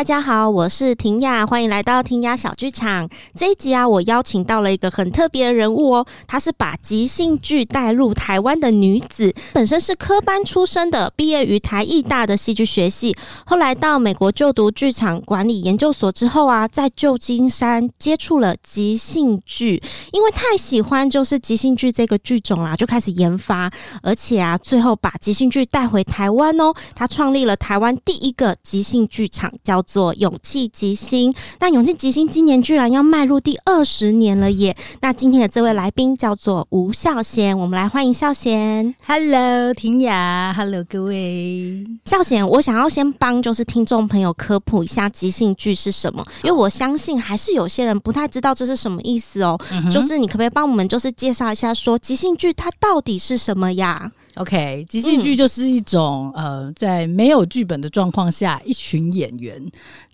大家好，我是婷雅，欢迎来到婷雅小剧场。这一集啊，我邀请到了一个很特别的人物哦，她是把即兴剧带入台湾的女子，本身是科班出身的，毕业于台艺大的戏剧学系，后来到美国就读剧场管理研究所之后啊，在旧金山接触了即兴剧，因为太喜欢就是即兴剧这个剧种啦，就开始研发，而且啊，最后把即兴剧带回台湾哦，她创立了台湾第一个即兴剧场。叫做勇气即兴，那勇气即兴今年居然要迈入第二十年了耶！那今天的这位来宾叫做吴孝贤，我们来欢迎孝贤。Hello，庭雅，Hello，各位。孝贤，我想要先帮就是听众朋友科普一下即兴剧是什么，因为我相信还是有些人不太知道这是什么意思哦。嗯、就是你可不可以帮我们就是介绍一下，说即兴剧它到底是什么呀？OK，即兴剧就是一种、嗯、呃，在没有剧本的状况下，一群演员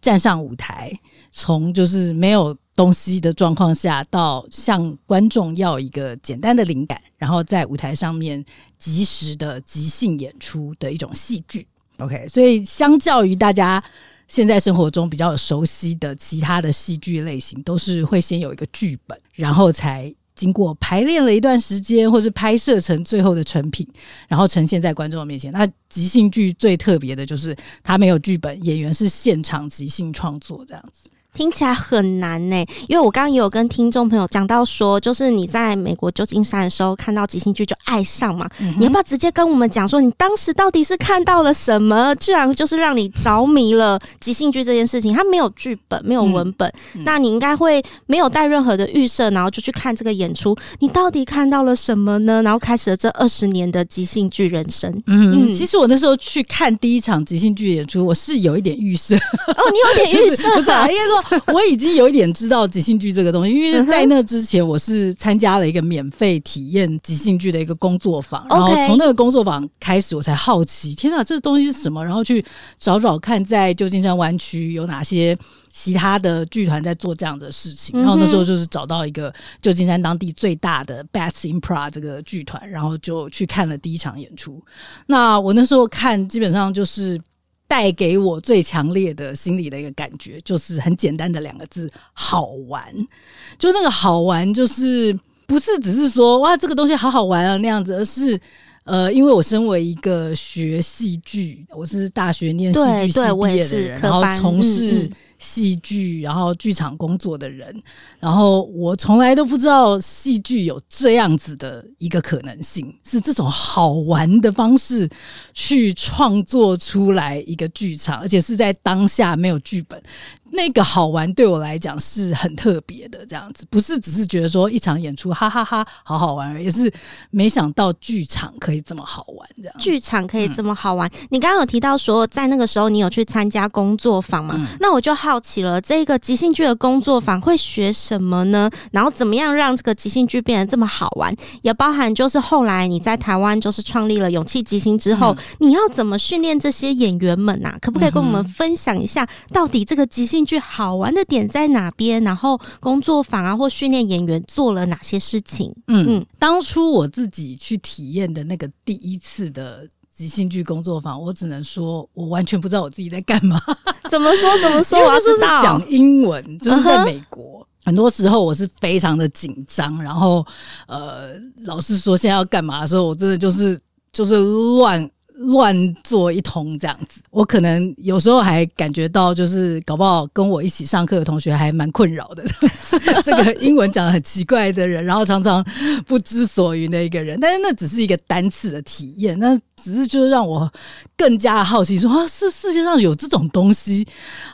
站上舞台，从就是没有东西的状况下，到向观众要一个简单的灵感，然后在舞台上面及时的即兴演出的一种戏剧。OK，所以相较于大家现在生活中比较熟悉的其他的戏剧类型，都是会先有一个剧本，然后才。经过排练了一段时间，或是拍摄成最后的成品，然后呈现在观众面前。那即兴剧最特别的就是它没有剧本，演员是现场即兴创作这样子。听起来很难呢，因为我刚刚也有跟听众朋友讲到说，就是你在美国旧金山的时候看到即兴剧就爱上嘛，嗯、你要不要直接跟我们讲说，你当时到底是看到了什么，居然就是让你着迷了即兴剧这件事情？它没有剧本，没有文本，嗯、那你应该会没有带任何的预设，然后就去看这个演出，你到底看到了什么呢？然后开始了这二十年的即兴剧人生。嗯，嗯其实我那时候去看第一场即兴剧演出，我是有一点预设。哦，你有点 预设，不是啊，应该说。我已经有一点知道即兴剧这个东西，因为在那之前我是参加了一个免费体验即兴剧的一个工作坊，然后从那个工作坊开始，我才好奇，天哪，这个东西是什么？然后去找找看，在旧金山湾区有哪些其他的剧团在做这样的事情。然后那时候就是找到一个旧金山当地最大的 Bats Improv 这个剧团，然后就去看了第一场演出。那我那时候看，基本上就是。带给我最强烈的心理的一个感觉，就是很简单的两个字：好玩。就那个好玩，就是不是只是说哇，这个东西好好玩啊那样子，而是呃，因为我身为一个学戏剧，我是大学念戏剧系毕业的人，然后从事。嗯嗯戏剧，然后剧场工作的人，然后我从来都不知道戏剧有这样子的一个可能性，是这种好玩的方式去创作出来一个剧场，而且是在当下没有剧本。那个好玩对我来讲是很特别的，这样子不是只是觉得说一场演出哈哈哈，哈好好玩而已，是没想到剧场可以这么好玩，这样剧场可以这么好玩。嗯、你刚刚有提到说，在那个时候你有去参加工作坊嘛？嗯、那我就好奇了，这个即兴剧的工作坊会学什么呢？然后怎么样让这个即兴剧变得这么好玩？也包含就是后来你在台湾就是创立了勇气即兴之后，嗯、你要怎么训练这些演员们呐、啊？可不可以跟我们分享一下，到底这个即兴兴剧好玩的点在哪边？然后工作坊啊，或训练演员做了哪些事情？嗯嗯，当初我自己去体验的那个第一次的即兴剧工作坊，我只能说我完全不知道我自己在干嘛。怎么说？怎么说？我要是讲英文，就是在美国，uh huh. 很多时候我是非常的紧张。然后呃，老师说现在要干嘛的时候，我真的就是就是乱。乱做一通这样子，我可能有时候还感觉到，就是搞不好跟我一起上课的同学还蛮困扰的。这个英文讲得很奇怪的人，然后常常不知所云的一个人，但是那只是一个单次的体验，那只是就是让我更加好奇，说啊，是世界上有这种东西，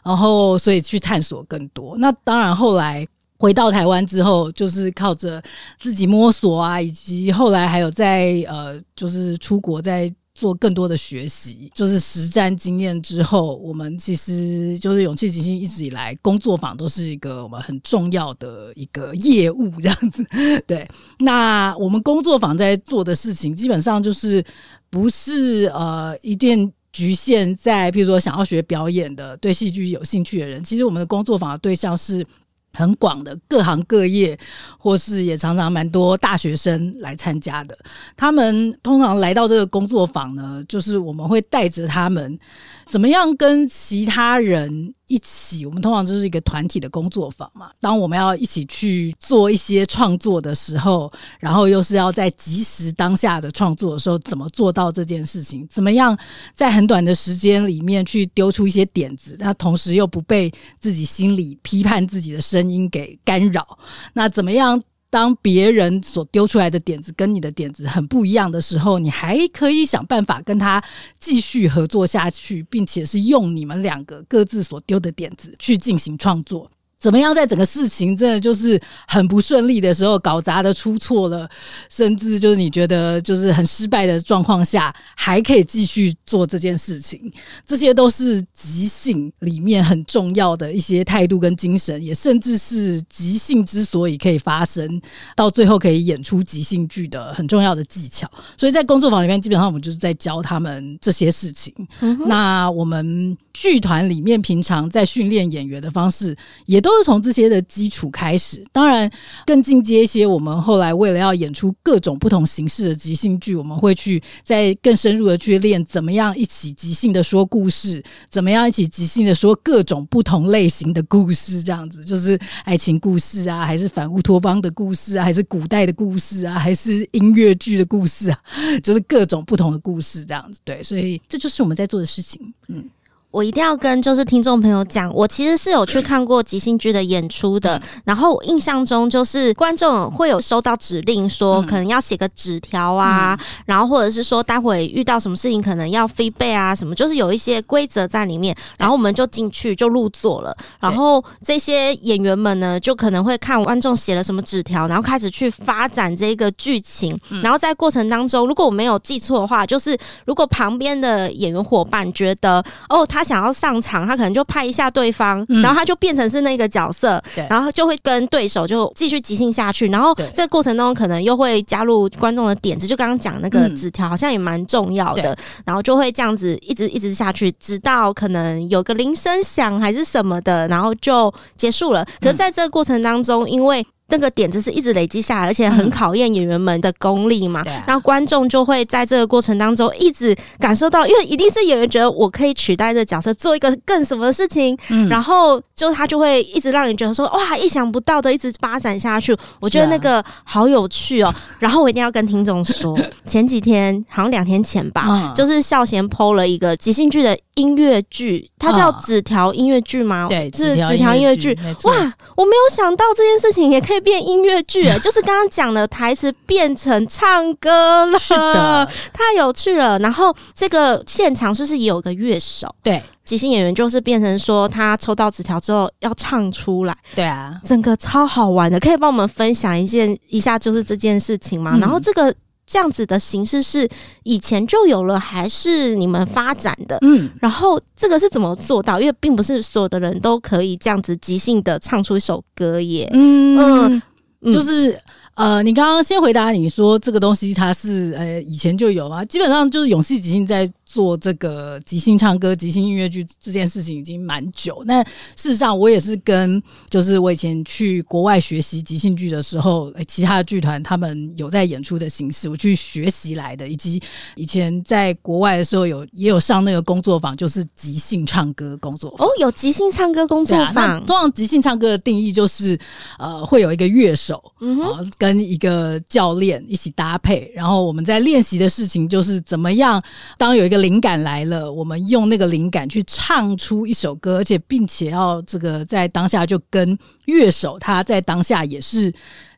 然后所以去探索更多。那当然，后来回到台湾之后，就是靠着自己摸索啊，以及后来还有在呃，就是出国在。做更多的学习，就是实战经验之后，我们其实就是勇气即兴一直以来工作坊都是一个我们很重要的一个业务这样子。对，那我们工作坊在做的事情，基本上就是不是呃一定局限在，譬如说想要学表演的、对戏剧有兴趣的人。其实我们的工作坊的对象是很广的各行各业，或是也常常蛮多大学生来参加的。他们通常来到这个工作坊呢，就是我们会带着他们怎么样跟其他人一起。我们通常就是一个团体的工作坊嘛。当我们要一起去做一些创作的时候，然后又是要在即时当下的创作的时候，怎么做到这件事情？怎么样在很短的时间里面去丢出一些点子，那同时又不被自己心里批判自己的声音声音给干扰，那怎么样？当别人所丢出来的点子跟你的点子很不一样的时候，你还可以想办法跟他继续合作下去，并且是用你们两个各自所丢的点子去进行创作。怎么样，在整个事情真的就是很不顺利的时候，搞砸的出错了，甚至就是你觉得就是很失败的状况下，还可以继续做这件事情，这些都是即兴里面很重要的一些态度跟精神，也甚至是即兴之所以可以发生，到最后可以演出即兴剧的很重要的技巧。所以在工作坊里面，基本上我们就是在教他们这些事情。嗯、那我们剧团里面平常在训练演员的方式，也都。都是从这些的基础开始，当然更进阶一些。我们后来为了要演出各种不同形式的即兴剧，我们会去再更深入的去练怎么样一起即兴的说故事，怎么样一起即兴的说各种不同类型的故事。这样子就是爱情故事啊，还是反乌托邦的故事啊，还是古代的故事啊，还是音乐剧的故事啊，就是各种不同的故事这样子。对，所以这就是我们在做的事情。嗯。我一定要跟就是听众朋友讲，我其实是有去看过即兴剧的演出的。然后我印象中就是观众会有收到指令，说可能要写个纸条啊，然后或者是说待会遇到什么事情可能要 feedback 啊什么，就是有一些规则在里面。然后我们就进去就入座了。然后这些演员们呢，就可能会看观众写了什么纸条，然后开始去发展这个剧情。然后在过程当中，如果我没有记错的话，就是如果旁边的演员伙伴觉得哦他。他想要上场，他可能就拍一下对方，嗯、然后他就变成是那个角色，然后就会跟对手就继续即兴下去。然后这个过程中可能又会加入观众的点子，就刚刚讲那个纸条，好像也蛮重要的。然后就会这样子一直一直下去，直到可能有个铃声响还是什么的，然后就结束了。可是在这个过程当中，因为那个点子是一直累积下来，而且很考验演员们的功力嘛。然后观众就会在这个过程当中一直感受到，因为一定是演员觉得我可以取代这个角色做一个更什么的事情，然后就他就会一直让人觉得说哇，意想不到的一直发展下去。我觉得那个好有趣哦。然后我一定要跟听众说，前几天好像两天前吧，就是孝贤 PO 了一个即兴剧的音乐剧，它叫纸条音乐剧吗？对，是纸条音乐剧。哇，我没有想到这件事情也可以。变音乐剧，就是刚刚讲的台词变成唱歌了，是的，太有趣了。然后这个现场是不是也有个乐手？对，即兴演员就是变成说他抽到纸条之后要唱出来。对啊，整个超好玩的，可以帮我们分享一件一下，就是这件事情吗？嗯、然后这个。这样子的形式是以前就有了，还是你们发展的？嗯，然后这个是怎么做到？因为并不是所有的人都可以这样子即兴的唱出一首歌耶。嗯，嗯，就是。呃，你刚刚先回答你说这个东西它是呃以前就有吗？基本上就是勇气即兴在做这个即兴唱歌、即兴音乐剧这件事情已经蛮久。那事实上我也是跟就是我以前去国外学习即兴剧的时候，其他的剧团他们有在演出的形式，我去学习来的，以及以前在国外的时候有也有上那个工作坊，就是即兴唱歌工作坊。哦，有即兴唱歌工作坊。通常即兴唱歌的定义就是呃会有一个乐手，嗯哼。呃跟一个教练一起搭配，然后我们在练习的事情就是怎么样，当有一个灵感来了，我们用那个灵感去唱出一首歌，而且并且要这个在当下就跟乐手他在当下也是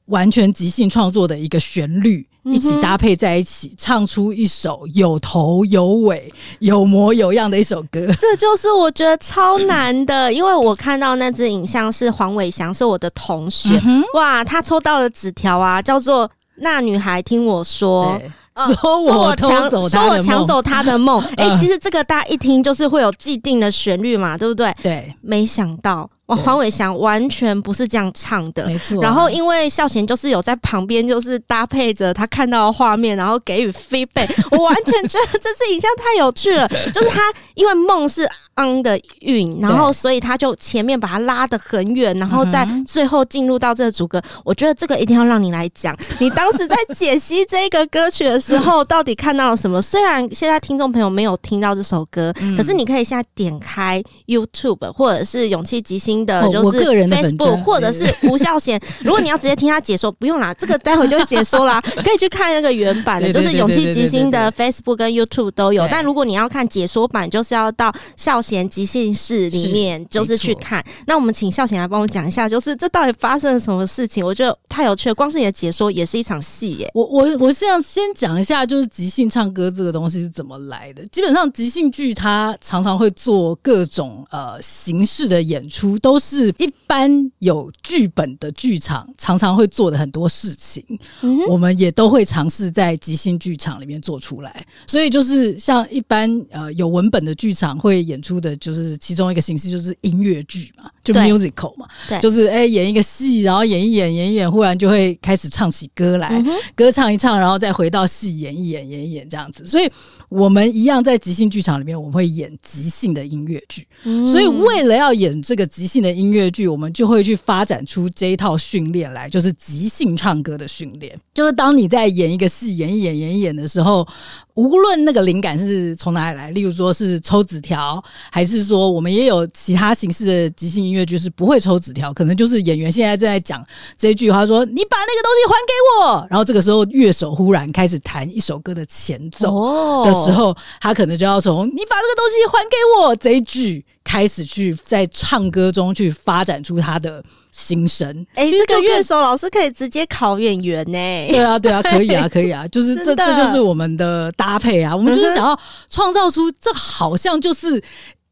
完全即兴创作的一个旋律。一起搭配在一起，唱出一首有头有尾、有模有样的一首歌。这就是我觉得超难的，因为我看到那支影像是黄伟翔，是我的同学。嗯、哇，他抽到的纸条啊，叫做“那女孩听我说”。说我抢走，说我抢走他的梦。哎、欸，其实这个大家一听就是会有既定的旋律嘛，对不对？对。没想到哇，黄伟翔完全不是这样唱的，没错、啊。然后因为孝贤就是有在旁边，就是搭配着他看到的画面，然后给予 feedback。我完全觉得这次影像太有趣了，就是他因为梦是 on 的韵，然后所以他就前面把它拉得很远，然后在最后进入到这个主歌。我觉得这个一定要让你来讲，你当时在解析这个歌曲的时候，到底看到了什么？虽然现在听众朋友没有听到这首歌，可是你可以现在点开 YouTube 或者是勇气即兴。的就是 Facebook 或者是吴孝贤，如果你要直接听他解说，不用啦，这个待会就会解说啦，可以去看那个原版的，就是勇气即兴的 Facebook 跟 YouTube 都有。但如果你要看解说版，就是要到孝贤即兴室里面，就是去看。那我们请孝贤来帮我讲一下，就是这到底发生了什么事情？我觉得太有趣了，光是你的解说也是一场戏耶。我我我是要先讲一下，就是即兴唱歌这个东西是怎么来的。基本上即兴剧它常常会做各种呃形式的演出。都是一般有剧本的剧场常常会做的很多事情，嗯、我们也都会尝试在即兴剧场里面做出来。所以就是像一般呃有文本的剧场会演出的，就是其中一个形式就是音乐剧嘛，就 musical 嘛，对，就是哎、欸、演一个戏，然后演一演演一演，忽然就会开始唱起歌来，嗯、歌唱一唱，然后再回到戏演一演演一演这样子。所以我们一样在即兴剧场里面，我们会演即兴的音乐剧。嗯、所以为了要演这个即兴的音乐剧，我们就会去发展出这一套训练来，就是即兴唱歌的训练。就是当你在演一个戏，演一演，演一演的时候，无论那个灵感是从哪里来，例如说是抽纸条，还是说我们也有其他形式的即兴音乐剧是不会抽纸条，可能就是演员现在正在讲这一句话，说你把那个东西还给我，然后这个时候乐手忽然开始弹一首歌的前奏的时候，他可能就要从你把这个东西还给我这一句。开始去在唱歌中去发展出他的心声。哎、欸，这个乐手老师可以直接考演员呢、欸？对啊，对啊，可以啊，可以啊，就是 这这就是我们的搭配啊。我们就是想要创造出这好像就是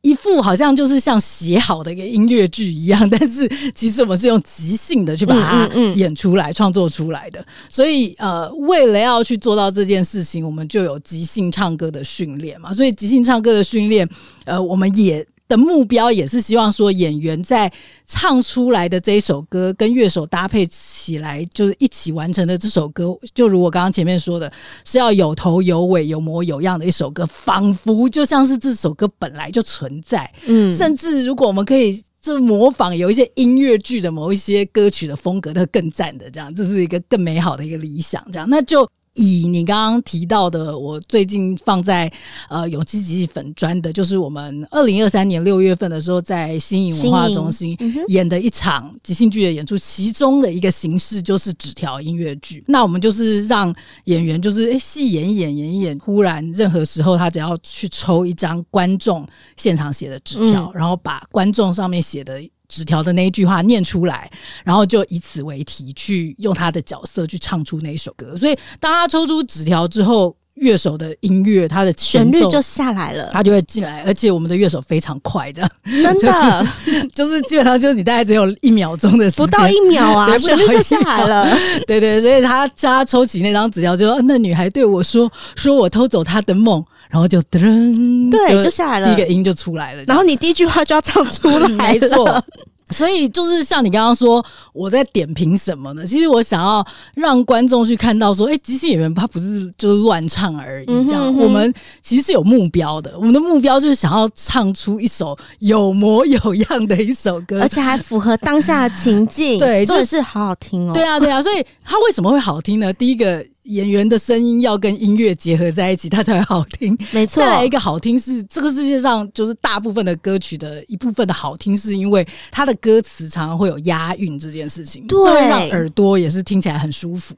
一副好像就是像写好的一个音乐剧一样，但是其实我们是用即兴的去把它演出来、创作出来的。所以呃，为了要去做到这件事情，我们就有即兴唱歌的训练嘛。所以即兴唱歌的训练，呃，我们也。的目标也是希望说，演员在唱出来的这一首歌跟乐手搭配起来，就是一起完成的这首歌，就如我刚刚前面说的，是要有头有尾、有模有样的一首歌，仿佛就像是这首歌本来就存在。嗯，甚至如果我们可以就模仿有一些音乐剧的某一些歌曲的风格，那更赞的这样，这是一个更美好的一个理想。这样，那就。以你刚刚提到的，我最近放在呃勇气即兴粉专的，就是我们二零二三年六月份的时候，在新颖文化中心演的一场即兴剧的演出，其中的一个形式就是纸条音乐剧。那我们就是让演员就是诶戏演一演演一演，忽然任何时候他只要去抽一张观众现场写的纸条，然后把观众上面写的。纸条的那一句话念出来，然后就以此为题去用他的角色去唱出那一首歌。所以当他抽出纸条之后，乐手的音乐，他的旋律就下来了，他就会进来。而且我们的乐手非常快的，真的，就是、就是基本上就是你大概只有一秒钟的时间，不到一秒啊，旋律就下来了。对，对对，所以他叫他抽起那张纸条，就说那女孩对我说：“说我偷走她的梦。”然后就噔，对，就下来了，第一个音就出来了。然后你第一句话就要唱出来，没错。所以就是像你刚刚说，我在点评什么呢？其实我想要让观众去看到说，哎，即兴演员他不是就是乱唱而已，这样。嗯、哼哼我们其实是有目标的，我们的目标就是想要唱出一首有模有样的一首歌，而且还符合当下的情境。对，就是，是好好听哦。对啊，对啊。所以它为什么会好听呢？第一个。演员的声音要跟音乐结合在一起，它才会好听。没错，再来一个好听是这个世界上就是大部分的歌曲的一部分的好听，是因为它的歌词常常会有押韵这件事情，对，让耳朵也是听起来很舒服。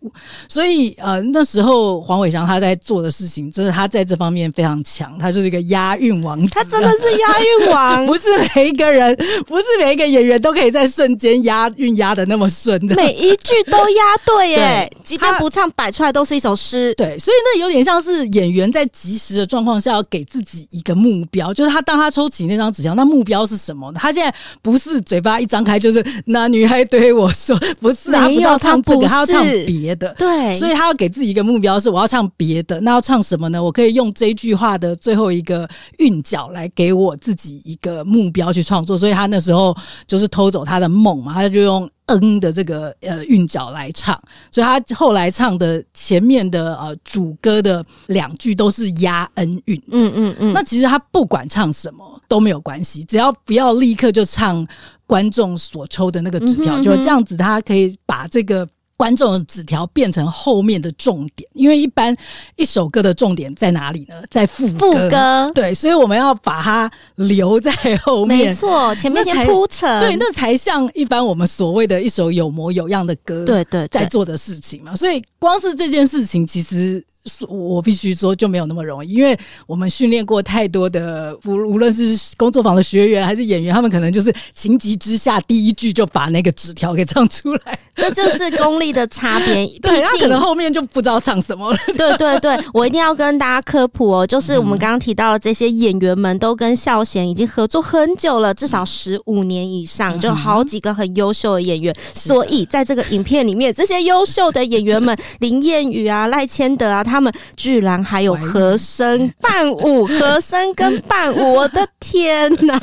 所以呃，那时候黄伟翔他在做的事情，就是他在这方面非常强，他就是一个押韵王子。他真的是押韵王，不是每一个人，不是每一个演员都可以在瞬间押韵押的那么顺的，每一句都押对耶，即便不唱摆出来。都是一首诗。对，所以那有点像是演员在及时的状况下要给自己一个目标，就是他当他抽起那张纸条，那目标是什么呢？他现在不是嘴巴一张开就是那女孩对我说，不是，他不要唱这个，他要唱别的。对，所以他要给自己一个目标是我要唱别的，那要唱什么呢？我可以用这一句话的最后一个韵脚来给我自己一个目标去创作。所以他那时候就是偷走他的梦嘛，他就用。嗯的这个呃韵脚来唱，所以他后来唱的前面的呃主歌的两句都是押恩韵。嗯嗯嗯。那其实他不管唱什么都没有关系，只要不要立刻就唱观众所抽的那个纸条，嗯、哼哼就这样子，他可以把这个。观众的纸条变成后面的重点，因为一般一首歌的重点在哪里呢？在副歌。副歌对，所以我们要把它留在后面。没错，前面先铺陈，对，那才像一般我们所谓的一首有模有样的歌，对对，在做的事情嘛。所以光是这件事情，其实。我必须说就没有那么容易，因为我们训练过太多的，无无论是工作坊的学员还是演员，他们可能就是情急之下第一句就把那个纸条给唱出来，这就是功力的差别。对，他可能后面就不知道唱什么了。对对对，我一定要跟大家科普哦，就是我们刚刚提到的这些演员们都跟孝贤已经合作很久了，至少十五年以上，就好几个很优秀的演员。所以在这个影片里面，这些优秀的演员们，林彦宇啊、赖千德啊，他。他们居然还有和声伴舞，和声跟伴舞，我的天哪！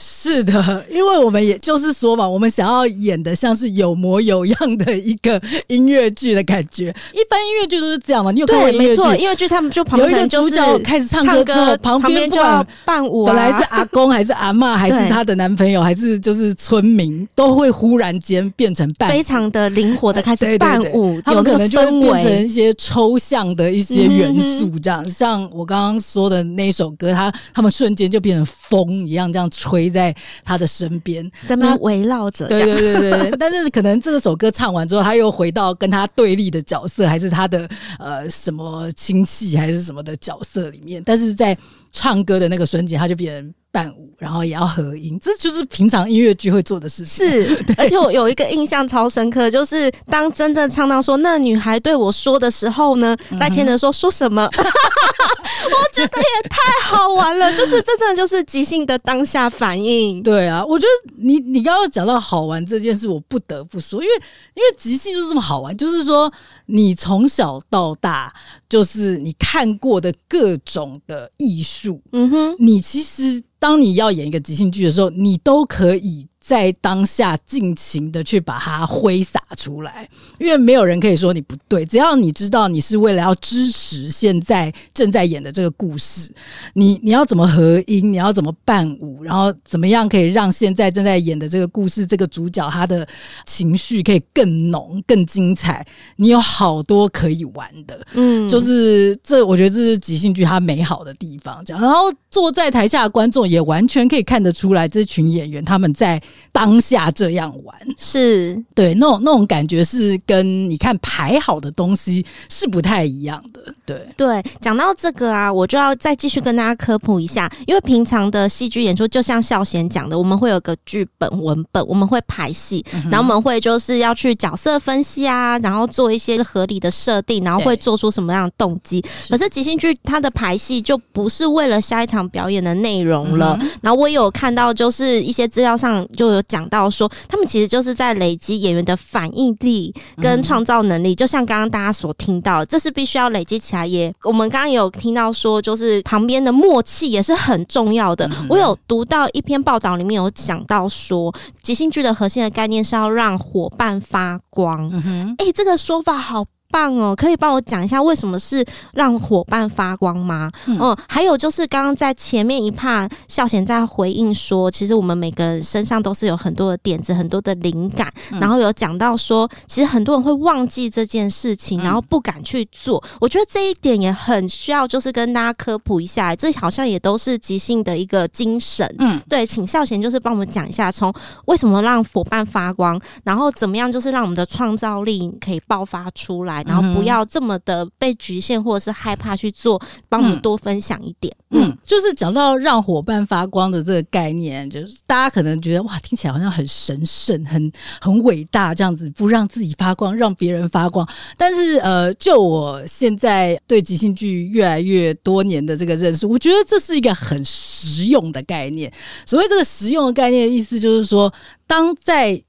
是的，因为我们也就是说嘛，我们想要演的像是有模有样的一个音乐剧的感觉。一般音乐剧都是这样嘛，你有看过音乐剧？没错，音乐剧他们就旁边有一个主角开始唱歌之后，旁边就要伴舞。本来是阿公 还是阿妈还是他的男朋友还是就是村民，都会忽然间变成伴，非常的灵活的开始伴舞。他们可能就会变成一些抽象的一些元素，这样像我刚刚说的那首歌，他他们瞬间就变成风一样，这样吹在他的身边，在那围绕着。对对对对，但是可能这首歌唱完之后，他又回到跟他对立的角色，还是他的呃什么亲戚，还是什么的角色里面，但是在唱歌的那个瞬间，他就变成。伴舞，然后也要合音，这就是平常音乐剧会做的事情。是，而且我有一个印象超深刻，就是当真正唱到说那女孩对我说的时候呢，赖千德说说什么？我觉得也太好玩了，就是这真的就是即兴的当下反应。对啊，我觉得你你刚刚讲到好玩这件事，我不得不说，因为因为即兴就是这么好玩，就是说你从小到大就是你看过的各种的艺术，嗯哼，你其实。当你要演一个即兴剧的时候，你都可以。在当下尽情的去把它挥洒出来，因为没有人可以说你不对。只要你知道你是为了要支持现在正在演的这个故事，你你要怎么合音，你要怎么伴舞，然后怎么样可以让现在正在演的这个故事这个主角他的情绪可以更浓、更精彩，你有好多可以玩的。嗯，就是这，我觉得这是即兴剧它美好的地方。这样，然后坐在台下的观众也完全可以看得出来，这群演员他们在。当下这样玩是对，那种那种感觉是跟你看排好的东西是不太一样的。对对，讲到这个啊，我就要再继续跟大家科普一下，因为平常的戏剧演出就像孝贤讲的，我们会有个剧本文本，我们会排戏，嗯、然后我们会就是要去角色分析啊，然后做一些合理的设定，然后会做出什么样的动机。可是即兴剧它的排戏就不是为了下一场表演的内容了。嗯、然后我有看到就是一些资料上。就有讲到说，他们其实就是在累积演员的反应力跟创造能力，嗯、就像刚刚大家所听到，这是必须要累积起来也。也我们刚刚有听到说，就是旁边的默契也是很重要的。嗯、我有读到一篇报道，里面有讲到说，即兴剧的核心的概念是要让伙伴发光。哎、嗯欸，这个说法好。棒哦，可以帮我讲一下为什么是让伙伴发光吗？嗯，嗯，还有就是刚刚在前面一 part，孝贤在回应说，其实我们每个人身上都是有很多的点子、很多的灵感，嗯、然后有讲到说，其实很多人会忘记这件事情，然后不敢去做。嗯、我觉得这一点也很需要，就是跟大家科普一下，这好像也都是即兴的一个精神。嗯，对，请孝贤就是帮我们讲一下，从为什么让伙伴发光，然后怎么样就是让我们的创造力可以爆发出来。来，然后不要这么的被局限或者是害怕去做，帮我们多分享一点。嗯，嗯，就是讲到让伙伴发光的这个概念，就是大家可能觉得哇，听起来好像很神圣、很很伟大这样子，不让自己发光，让别人发光。但是呃，就我现在对即兴剧越来越多年的这个认识，我觉得这是一个很实用的概念。所谓这个实用的概念意思，就是说，当在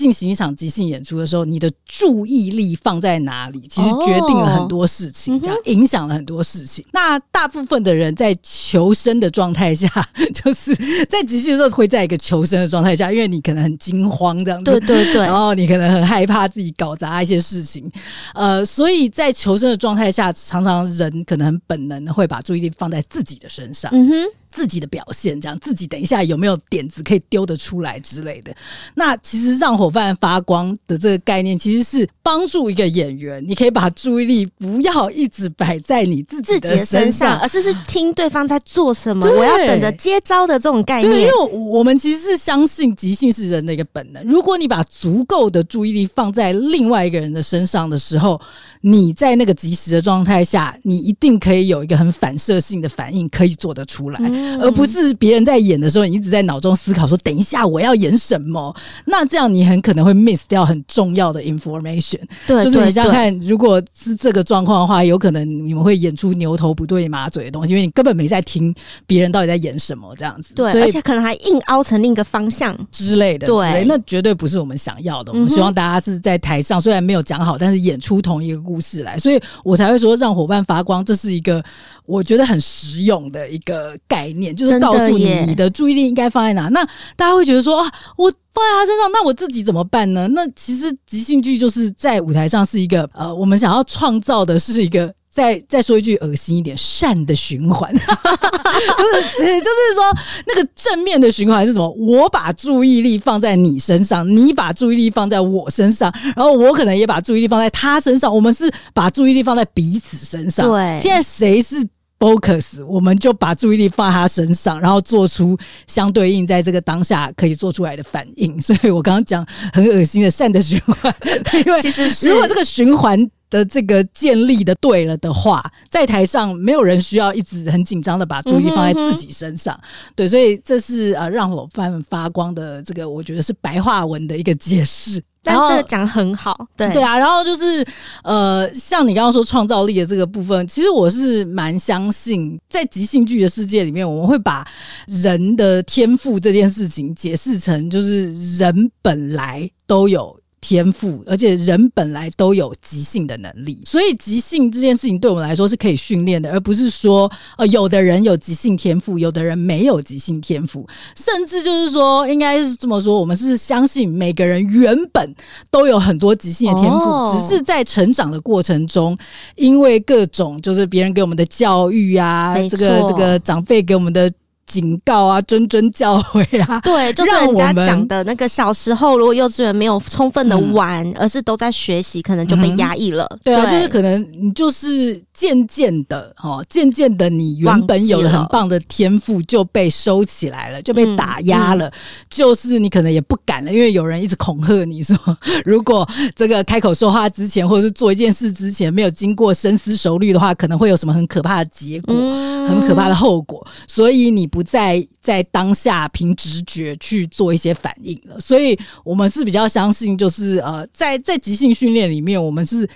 进行一场即兴演出的时候，你的注意力放在哪里，其实决定了很多事情，这样影响了很多事情。那大部分的人在求生的状态下，就是在即兴的时候会在一个求生的状态下，因为你可能很惊慌这样子，对对对，然后你可能很害怕自己搞砸一些事情，呃，所以在求生的状态下，常常人可能很本能的会把注意力放在自己的身上。嗯哼。自己的表现，这样自己等一下有没有点子可以丢得出来之类的。那其实让伙伴发光的这个概念，其实是帮助一个演员，你可以把注意力不要一直摆在你自己的身上，而是是听对方在做什么，我要等着接招的这种概念。对，因为我们其实是相信即兴是人的一个本能。如果你把足够的注意力放在另外一个人的身上的时候，你在那个即时的状态下，你一定可以有一个很反射性的反应，可以做得出来。嗯而不是别人在演的时候，你一直在脑中思考说：“等一下我要演什么？”那这样你很可能会 miss 掉很重要的 information。对，就是你想想看，如果是这个状况的话，有可能你们会演出牛头不对马嘴的东西，因为你根本没在听别人到底在演什么这样子。对，而且可能还硬凹成另一个方向之类的。对，那绝对不是我们想要的。我们希望大家是在台上，虽然没有讲好，但是演出同一个故事来。所以我才会说，让伙伴发光，这是一个我觉得很实用的一个概念。就是告诉你，你的注意力应该放在哪。那大家会觉得说啊，我放在他身上，那我自己怎么办呢？那其实即兴剧就是在舞台上是一个呃，我们想要创造的是一个，再再说一句恶心一点，善的循环，就是就是说那个正面的循环是什么？我把注意力放在你身上，你把注意力放在我身上，然后我可能也把注意力放在他身上，我们是把注意力放在彼此身上。对，现在谁是？focus，我们就把注意力放在他身上，然后做出相对应在这个当下可以做出来的反应。所以我刚刚讲很恶心的善的循环，因为其实是如果这个循环的这个建立的对了的话，在台上没有人需要一直很紧张的把注意力放在自己身上。嗯、哼哼对，所以这是呃让伙伴发光的这个，我觉得是白话文的一个解释。但这个讲很好，对对啊，然后就是呃，像你刚刚说创造力的这个部分，其实我是蛮相信，在即兴剧的世界里面，我们会把人的天赋这件事情解释成，就是人本来都有。天赋，而且人本来都有即兴的能力，所以即兴这件事情对我们来说是可以训练的，而不是说呃有的人有即兴天赋，有的人没有即兴天赋，甚至就是说应该是这么说，我们是相信每个人原本都有很多即兴的天赋，哦、只是在成长的过程中，因为各种就是别人给我们的教育啊，这个这个长辈给我们的。警告啊，谆谆教诲啊，对，就是人家讲的那个小时候，如果幼稚园没有充分的玩，嗯、而是都在学习，可能就被压抑了。嗯、对啊，对就是可能你就是渐渐的哦，渐渐的你原本有的很棒的天赋就被收起来了，就被打压了。就是你可能也不敢了，因为有人一直恐吓你说，如果这个开口说话之前，或者是做一件事之前没有经过深思熟虑的话，可能会有什么很可怕的结果，嗯、很可怕的后果。所以你不。不再在当下凭直觉去做一些反应了，所以我们是比较相信，就是呃，在在即兴训练里面，我们是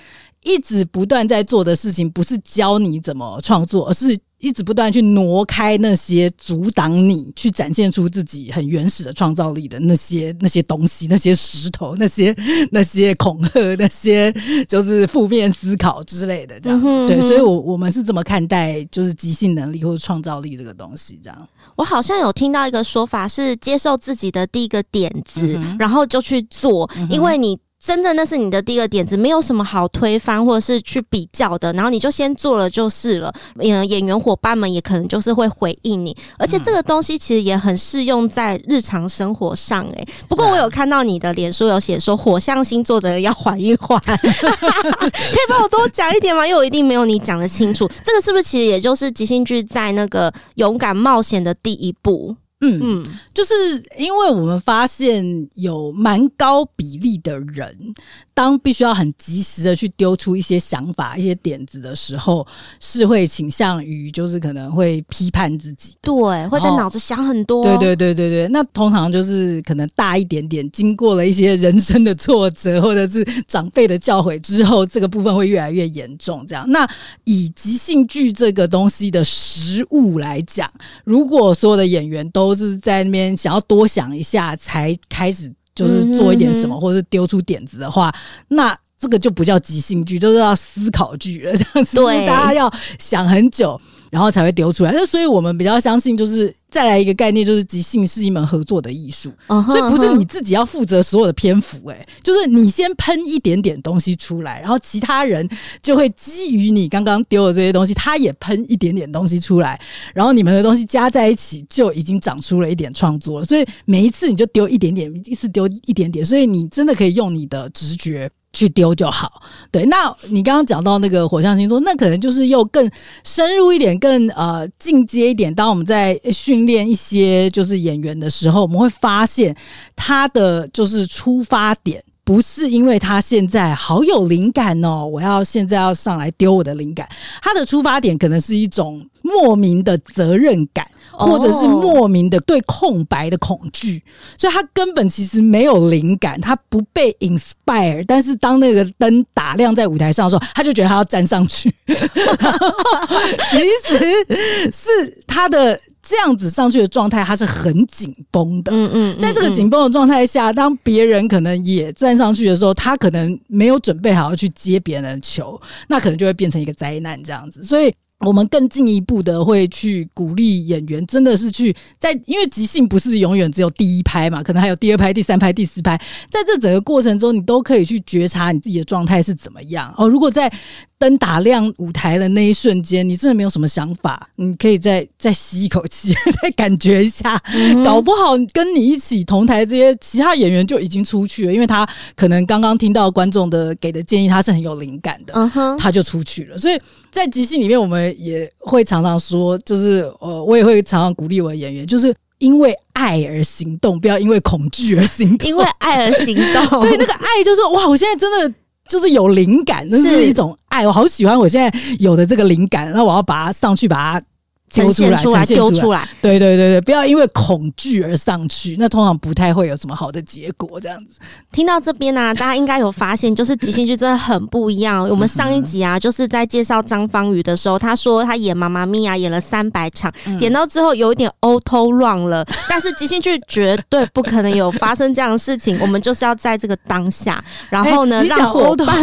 一直不断在做的事情，不是教你怎么创作，而是。一直不断去挪开那些阻挡你去展现出自己很原始的创造力的那些那些东西，那些石头，那些 那些恐吓，那些就是负面思考之类的，这样、对。所以我，我我们是怎么看待就是即兴能力或者创造力这个东西？这样，我好像有听到一个说法是接受自己的第一个点子，嗯、然后就去做，嗯、因为你。真的，那是你的第一个点子，没有什么好推翻或者是去比较的，然后你就先做了就是了。嗯，演员伙伴们也可能就是会回应你，而且这个东西其实也很适用在日常生活上。诶，不过我有看到你的脸书有写说火象星座的人要缓一缓，可以帮我多讲一点吗？因为我一定没有你讲得清楚。这个是不是其实也就是即兴剧在那个勇敢冒险的第一步？嗯嗯，就是因为我们发现有蛮高比例的人，当必须要很及时的去丢出一些想法、一些点子的时候，是会倾向于就是可能会批判自己，对，会在脑子想很多。对对对对对，那通常就是可能大一点点，经过了一些人生的挫折或者是长辈的教诲之后，这个部分会越来越严重。这样，那以即兴剧这个东西的实物来讲，如果所有的演员都是在那边想要多想一下才开始，就是做一点什么，或者是丢出点子的话，那这个就不叫即兴剧，就是要思考剧了。这样子，对，大家要想很久。然后才会丢出来，那所以我们比较相信，就是再来一个概念，就是即兴是一门合作的艺术，uh huh, 所以不是你自己要负责所有的篇幅，哎，就是你先喷一点点东西出来，然后其他人就会基于你刚刚丢的这些东西，他也喷一点点东西出来，然后你们的东西加在一起，就已经长出了一点创作了。所以每一次你就丢一点点，一次丢一点点，所以你真的可以用你的直觉。去丢就好，对。那你刚刚讲到那个火象星座，那可能就是又更深入一点，更呃进阶一点。当我们在训练一些就是演员的时候，我们会发现他的就是出发点不是因为他现在好有灵感哦，我要现在要上来丢我的灵感。他的出发点可能是一种莫名的责任感。或者是莫名的对空白的恐惧，所以他根本其实没有灵感，他不被 inspire。但是当那个灯打亮在舞台上的时候，他就觉得他要站上去。其实是他的这样子上去的状态，他是很紧绷的。嗯嗯，在这个紧绷的状态下，当别人可能也站上去的时候，他可能没有准备好要去接别人的球，那可能就会变成一个灾难这样子。所以。我们更进一步的会去鼓励演员，真的是去在，因为即兴不是永远只有第一拍嘛，可能还有第二拍、第三拍、第四拍，在这整个过程中，你都可以去觉察你自己的状态是怎么样哦。如果在灯打亮舞台的那一瞬间，你真的没有什么想法，你可以再再吸一口气，再感觉一下，搞不好跟你一起同台这些其他演员就已经出去了，因为他可能刚刚听到观众的给的建议，他是很有灵感的，他就出去了。所以在即兴里面，我们也会常常说，就是呃，我也会常常鼓励我的演员，就是因为爱而行动，不要因为恐惧而行动，因为爱而行动。对，那个爱就是哇，我现在真的。就是有灵感，那是一种爱，我好喜欢我现在有的这个灵感，那我要把它上去，把它。丢出来，丢出，来，对对对对，不要因为恐惧而上去，那通常不太会有什么好的结果。这样子，听到这边呢、啊，大家应该有发现，就是即兴剧真的很不一样。我们上一集啊，就是在介绍张方宇的时候，他说他演妈妈咪呀，演了三百场，嗯、演到之后有一点 auto run 了。但是即兴剧绝对不可能有发生这样的事情，我们就是要在这个当下，然后呢，欸、让伙伴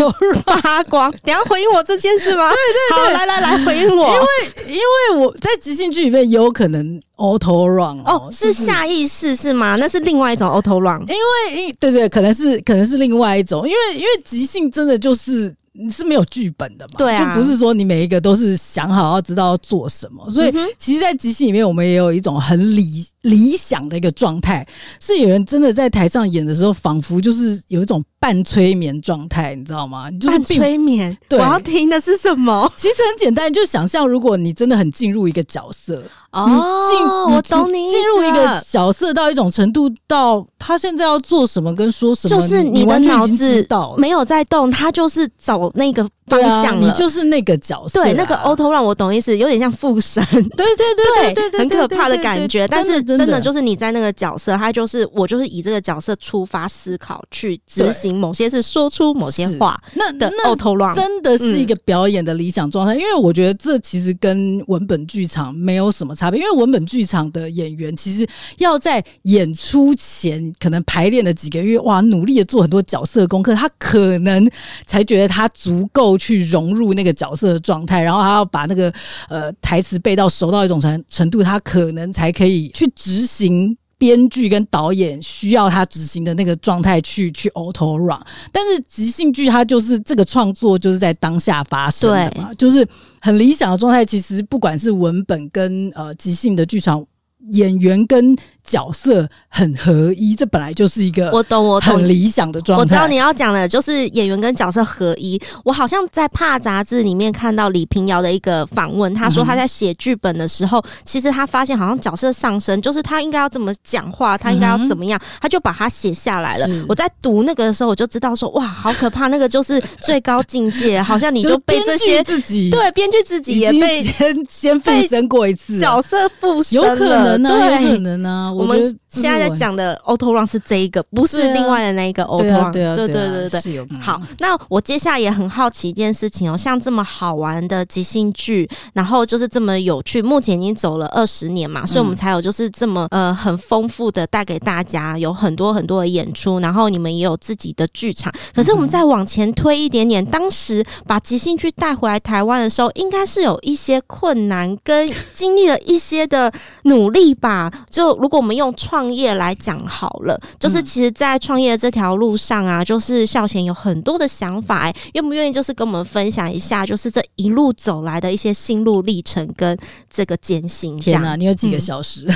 发光。你要回应我这件事吗？对对对，好，来来来，回应我。因为因为我在。即兴剧里面也有可能 auto run 哦，哦，是下意识是吗？那是另外一种 auto run，因为因对对，可能是可能是另外一种，因为因为即兴真的就是。你是没有剧本的嘛？对啊，就不是说你每一个都是想好要知道要做什么。所以，其实，在即兴里面，我们也有一种很理理想的一个状态，是有人真的在台上演的时候，仿佛就是有一种半催眠状态，你知道吗？就是催眠。对，我要听的是什么？其实很简单，就想象如果你真的很进入一个角色。哦，进我懂你进入一个角色到一种程度，到他现在要做什么跟说什么，就是你的脑子没有在动，他就是走那个。方向、啊，你就是那个角色、啊，对，那个 auto 让我懂意思，有点像附身，对对对对对，很可怕的感觉。但是真的就是你在那个角色，他就是我，就是以这个角色出发思考去执行某些事，说出某些话。那的 auto run 真的是一个表演的理想状态，嗯、因为我觉得这其实跟文本剧场没有什么差别。因为文本剧场的演员其实要在演出前可能排练了几个月，哇，努力的做很多角色功课，他可能才觉得他足够。去融入那个角色的状态，然后他要把那个呃台词背到熟到一种程程度，他可能才可以去执行编剧跟导演需要他执行的那个状态去去 auto run。但是即兴剧它就是这个创作就是在当下发生的嘛，就是很理想的状态。其实不管是文本跟呃即兴的剧场。演员跟角色很合一，这本来就是一个我懂我懂很理想的状态。我知道你要讲的就是演员跟角色合一。我好像在《怕》杂志里面看到李平遥的一个访问，他说他在写剧本的时候，嗯、其实他发现好像角色上升，就是他应该要怎么讲话，他应该要怎么样，嗯、他就把它写下来了。我在读那个的时候，我就知道说哇，好可怕，那个就是最高境界，好像你就被这些自己对编剧自己也被先先附身过一次角色附身，有可能呢、啊，有可能呢、啊。我们现在在讲的 Auto Run 是这一个，不是另外的那一个 Auto Run。对啊，对对对对对。好，那我接下来也很好奇一件事情哦，像这么好玩的即兴剧，然后就是这么有趣，目前已经走了二十年嘛，所以我们才有就是这么呃很丰富的带给大家，有很多很多的演出，然后你们也有自己的剧场。可是我们再往前推一点点，当时把即兴剧带回来台湾的时候，应该是有一些困难跟经历了一些的努力吧？就如果我们用创业来讲好了，就是其实，在创业这条路上啊，就是孝贤有很多的想法、愿不愿意就是跟我们分享一下，就是这一路走来的一些心路历程跟这个艰辛。天哪，你有几个小时？嗯、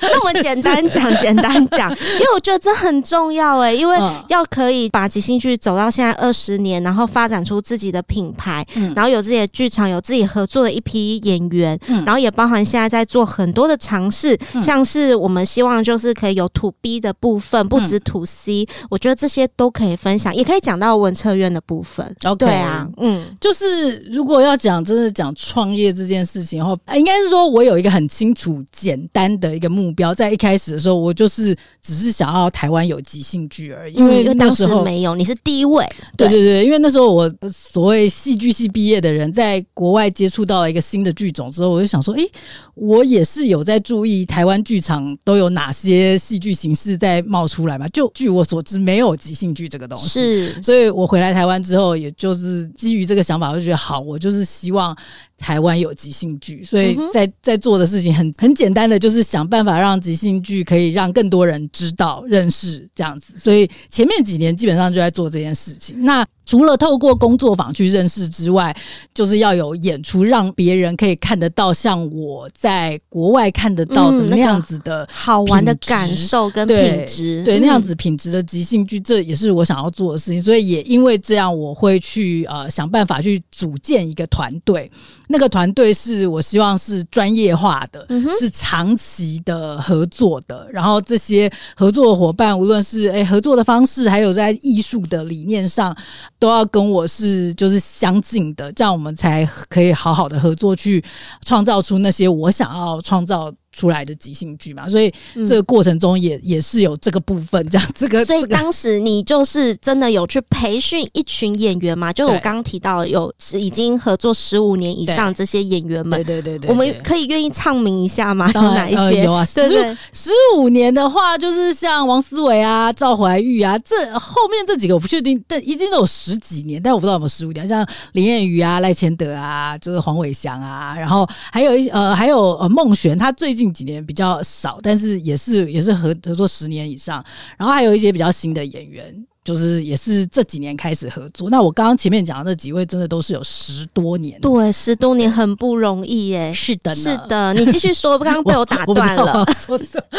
那我们简单讲，简单讲，因为我觉得这很重要、欸，哎，因为要可以把即兴剧走到现在二十年，然后发展出自己的品牌，嗯、然后有自己的剧场，有自己合作的一批演员，嗯、然后也包含现在在做很多的尝试，嗯、像是我们希望就是可以有 To B 的部分，不止 To C，、嗯、我觉得这些都可以分享，也可以讲到文策院的部分。对啊，嗯，就是如果要讲真的讲创业这件事情的话，应该是说我有一个很清楚、简单的一个目标，在一开始的时候，我就是只是想要台湾有即兴剧而已，因为那时候、嗯、没有，你是第一位。对对。对，因为那时候我所谓戏剧系毕业的人，在国外接触到了一个新的剧种之后，我就想说，诶，我也是有在注意台湾剧场都有哪些戏剧形式在冒出来嘛？就据我所知，没有即兴剧这个东西。是，所以我回来台湾之后，也就是基于这个想法，我就觉得好，我就是希望台湾有即兴剧。所以在在做的事情很很简单的，就是想办法让即兴剧可以让更多人知道、认识这样子。所以前面几年基本上就在做这件事情。那除了透过工作坊去认识之外，就是要有演出，让别人可以看得到，像我在国外看得到的那样子的、嗯那个、好玩的感受跟品质，对，对那样子品质的即兴剧，这也是我想要做的事情。所以也因为这样，我会去呃想办法去组建一个团队。那个团队是我希望是专业化的，嗯、是长期的合作的。然后这些合作伙伴，无论是诶合作的方式，还有在艺术的理念上。都要跟我是就是相近的，这样我们才可以好好的合作，去创造出那些我想要创造出来的即兴剧嘛，所以这个过程中也、嗯、也是有这个部分，这样这个。所以当时你就是真的有去培训一群演员嘛？就我刚刚提到有已经合作十五年以上这些演员们，对对对对，我们可以愿意唱名一下吗？有哪一些？呃、有啊，十十五年的话，就是像王思维啊、赵怀玉啊，这后面这几个我不确定，但一定都有十几年，但我不知道有没有十五年。像林燕瑜啊、赖千德啊，就是黄伟翔啊，然后还有一呃还有呃孟璇，他最近。近几年比较少，但是也是也是合合作十年以上，然后还有一些比较新的演员。就是也是这几年开始合作。那我刚刚前面讲的那几位，真的都是有十多年。对，十多年很不容易耶。是的，是的。你继续说，刚刚被我打断了。说什么？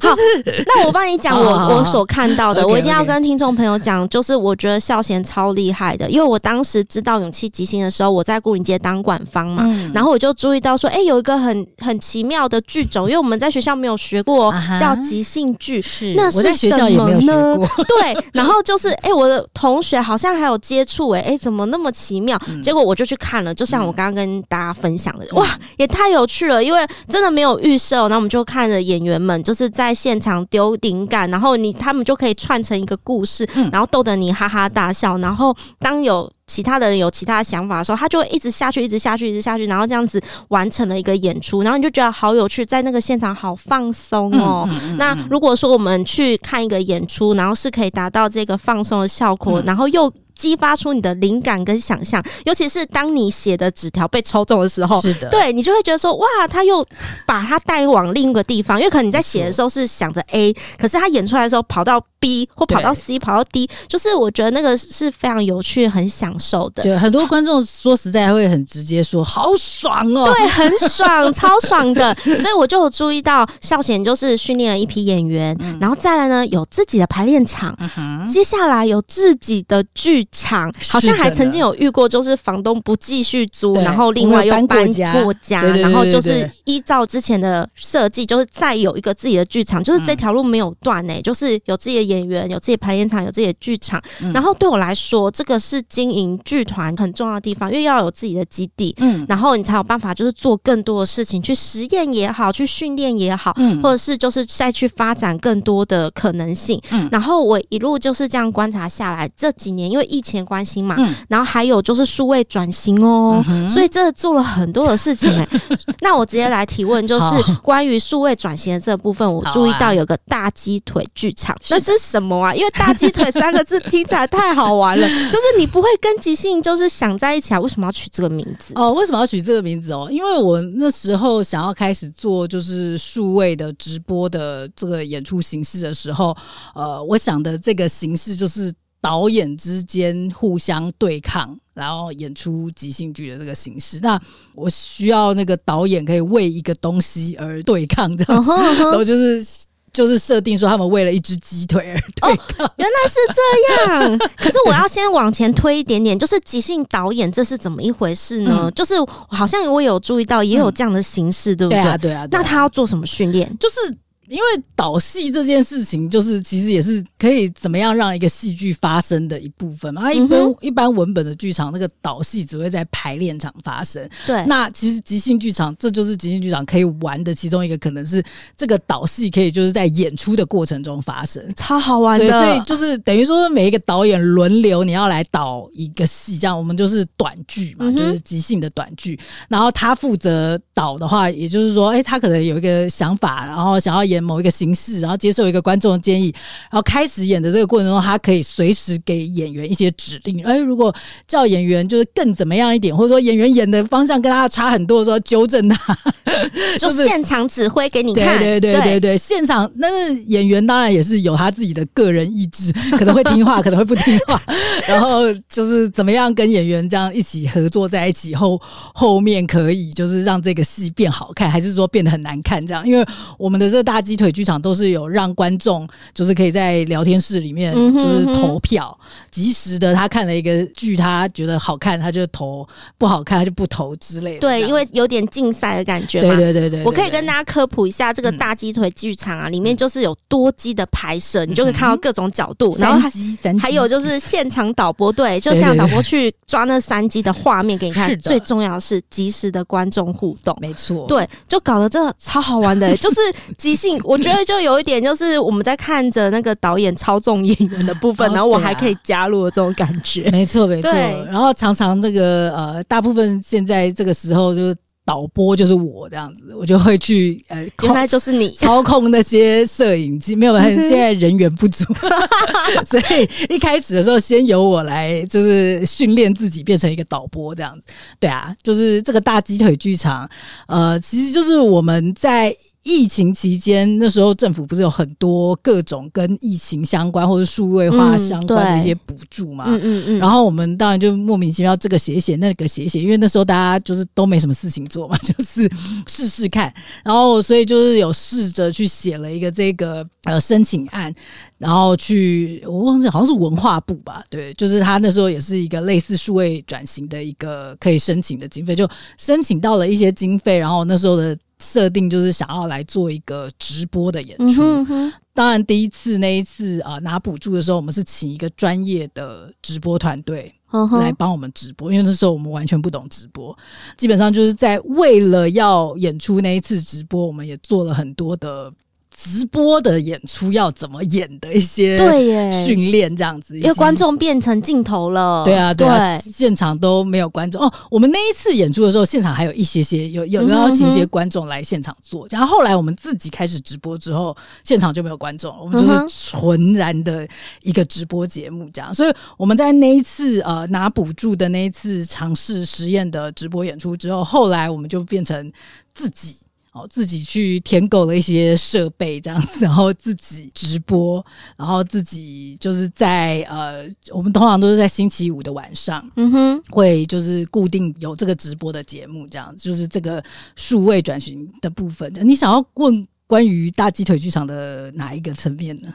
就是那我帮你讲我 我所看到的，我一定要跟听众朋友讲，就是我觉得孝贤超厉害的，因为我当时知道勇气即兴的时候，我在牯岭街当管方嘛，然后我就注意到说，哎，有一个很很奇妙的剧种，因为我们在学校没有学过，叫即兴剧。是，那是什么呢？对。然后就是，哎、欸，我的同学好像还有接触，哎，哎，怎么那么奇妙？嗯、结果我就去看了，就像我刚刚跟大家分享的，嗯、哇，也太有趣了！因为真的没有预设，然后我们就看着演员们就是在现场丢灵感，然后你他们就可以串成一个故事，嗯、然后逗得你哈哈大笑。然后当有其他的人有其他的想法的时候，他就会一直下去，一直下去，一直下去，然后这样子完成了一个演出，然后你就觉得好有趣，在那个现场好放松哦。嗯嗯嗯嗯、那如果说我们去看一个演出，然后是可以达到这个放松的效果，嗯、然后又激发出你的灵感跟想象。尤其是当你写的纸条被抽中的时候，是的，对你就会觉得说，哇，他又把它带往另一个地方，因为可能你在写的时候是想着 A，可是他演出来的时候跑到 B 或跑到 C，跑到 D，就是我觉得那个是非常有趣、很享受的。对，很多观众说实在会很直接说，好爽哦，对，很爽，超爽的。所以我就有注意到孝贤就是训练了一批演员，嗯、然后再来呢有自己的排练场，嗯、接下来有自己的剧场，好像还曾经有遇过，就是房东不继续租，然后另外又搬过家，然后就是依照之前的设计，就是再有一个自己的剧场，就是这条路没有断呢、欸，就是有自己的演员，有自己的排练场，有自己的剧场、嗯。然后对我来说，这个是经营剧团很重要的地方，因为要有自己的基地，嗯，然后你才有办法就是做更多的事情，去实验也好，去训练也好，嗯，或者是就是再去发展更多的可能性。嗯，然后我一路就是这样观察下来，这几年因为疫情的关系嘛，嗯，然后还有就是数位转型哦、嗯，所以这做了很多的事情哎、欸。那我直接来提问，就是关于数位转型的这部分，我注意到有个大鸡腿剧场，那是什么啊？因为大鸡腿三个字听起来太好玩了，就是你不会跟即兴就是想在一起啊？为什么要取这个名字？哦，为什么要取这个名字哦？因为我那时候想要开始做就是数位的直播的这个演出形式的时候，呃，我想的这个形式就是导演之间互相对抗，然后演出即兴剧的这个形式。那我需要那个导演可以为一个东西而对抗，这样子，然后就是。就是设定说他们为了一只鸡腿而对抗。哦，原来是这样。可是我要先往前推一点点，就是即兴导演这是怎么一回事呢？嗯、就是好像我有注意到也有这样的形式，嗯、对不对？对啊，对啊。那他要做什么训练？就是。因为导戏这件事情，就是其实也是可以怎么样让一个戏剧发生的一部分嘛。啊，一般、嗯、一般文本的剧场，那个导戏只会在排练场发生。对，那其实即兴剧场，这就是即兴剧场可以玩的其中一个，可能是这个导戏可以就是在演出的过程中发生，超好玩的。所以就是等于说，每一个导演轮流，你要来导一个戏，这样我们就是短剧嘛、嗯，就是即兴的短剧。然后他负责导的话，也就是说，哎，他可能有一个想法，然后想要演某一个形式，然后接受一个观众的建议，然后开始演的这个过程中，他可以随时给演员一些指令。哎，如果叫演员就是更怎么样一点，或者说演员演的方向跟他差很多的时候，纠正他，就是现场指挥给你看。对对对对对，现场那是演员当然也是有他自己的个人意志，可能会听话，可能会不听话。然后就是怎么样跟演员这样一起合作在一起后，后面可以就是让这个戏变好看，还是说变得很难看？这样，因为我们的这个大鸡腿剧。场都是有让观众，就是可以在聊天室里面就是投票，及时的。他看了一个剧，他觉得好看，他就投；不好看，他就不投之类的。对，因为有点竞赛的感觉。对对对对，我可以跟大家科普一下，这个大鸡腿剧场啊，里面就是有多机的拍摄，你就可以看到各种角度。然后还还有就是现场导播，对，就像导播去抓那三机的画面给你看。最重要的是及时的观众互动，没错。对，就搞得这个超好玩的，欸，就是即兴，我觉得。就有一点，就是我们在看着那个导演操纵演员的部分，然后我还可以加入的这种感觉。没错，没错。然后常常那个呃，大部分现在这个时候就是导播就是我这样子，我就会去呃，原来就是你操控那些摄影机，没有，现在人员不足，所以一开始的时候先由我来，就是训练自己变成一个导播这样子。对啊，就是这个大鸡腿剧场，呃，其实就是我们在。疫情期间，那时候政府不是有很多各种跟疫情相关或者数位化相关的一些补助嘛？嗯嗯嗯。然后我们当然就莫名其妙这个写写那个写写，因为那时候大家就是都没什么事情做嘛，就是试试看。然后所以就是有试着去写了一个这个呃申请案，然后去我忘记好像是文化部吧？对，就是他那时候也是一个类似数位转型的一个可以申请的经费，就申请到了一些经费，然后那时候的。设定就是想要来做一个直播的演出。嗯哼，当然，第一次那一次啊、呃、拿补助的时候，我们是请一个专业的直播团队来帮我们直播，因为那时候我们完全不懂直播，基本上就是在为了要演出那一次直播，我们也做了很多的直播的演出要怎么演的一些对耶训练这样子，因为观众变成镜头了。对啊，对啊，对现场都没有观众哦。我们那一次演出的时候，现场还有一些些有有邀请一些观众来现场做，然后后来我们自己开始直播之后，现场就没有观众，我们就是纯然的一个直播节目这样。所以我们在那一次呃拿补助的那一次尝试实验的直播演出之后，后来我们就变成自己。哦，自己去舔狗了一些设备，这样子，然后自己直播，然后自己就是在呃，我们通常都是在星期五的晚上，嗯哼，会就是固定有这个直播的节目，这样就是这个数位转型的部分。你想要问关于大鸡腿剧场的哪一个层面呢？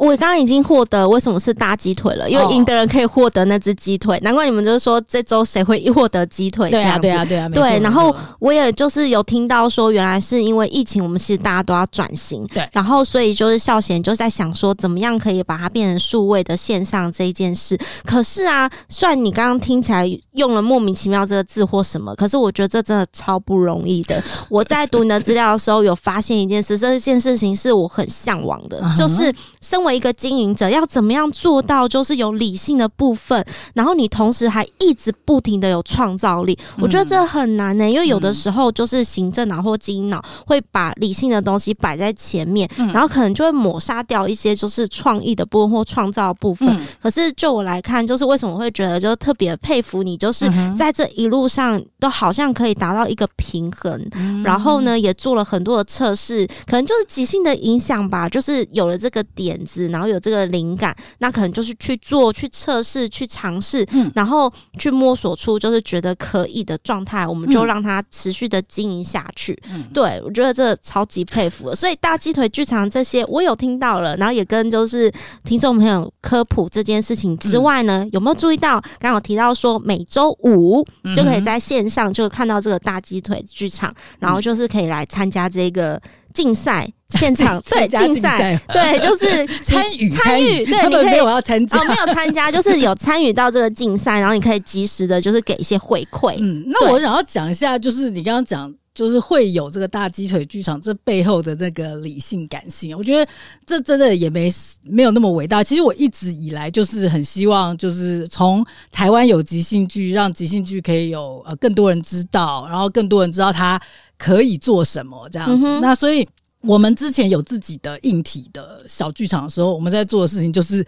我刚刚已经获得为什么是大鸡腿了，因为赢的人可以获得那只鸡腿，难怪你们就是说这周谁会获得鸡腿？对啊，对啊，对啊，对。然后我也就是有听到说，原来是因为疫情，我们其实大家都要转型，对。然后所以就是孝贤就在想说，怎么样可以把它变成数位的线上这一件事。可是啊，虽然你刚刚听起来用了莫名其妙这个字或什么，可是我觉得这真的超不容易的。我在读你的资料的时候，有发现一件事，这件事情是我很向往的，就是身为。一个经营者要怎么样做到，就是有理性的部分，然后你同时还一直不停的有创造力，我觉得这很难呢、欸。因为有的时候就是行政脑或经营脑会把理性的东西摆在前面，然后可能就会抹杀掉一些就是创意的部分或创造的部分。可是就我来看，就是为什么会觉得就特别佩服你，就是在这一路上都好像可以达到一个平衡，然后呢也做了很多的测试，可能就是即兴的影响吧，就是有了这个点子。然后有这个灵感，那可能就是去做、去测试、去尝试，嗯，然后去摸索出就是觉得可以的状态，我们就让它持续的经营下去。嗯，对，我觉得这超级佩服了。所以大鸡腿剧场这些我有听到了，然后也跟就是听众朋友科普这件事情之外呢，嗯、有没有注意到刚刚有提到说每周五就可以在线上就看到这个大鸡腿剧场，然后就是可以来参加这个。竞赛现场 对竞赛对，就是 参与参与，对，你可以没有要参加。哦，没有参加，就是有参与到这个竞赛，然后你可以及时的，就是给一些回馈。嗯，那我想要讲一下，就是你刚刚讲，就是会有这个大鸡腿剧场这背后的那个理性感性，我觉得这真的也没没有那么伟大。其实我一直以来就是很希望，就是从台湾有即兴剧，让即兴剧可以有呃更多人知道，然后更多人知道它。可以做什么这样子？嗯、那所以我们之前有自己的硬体的小剧场的时候，我们在做的事情就是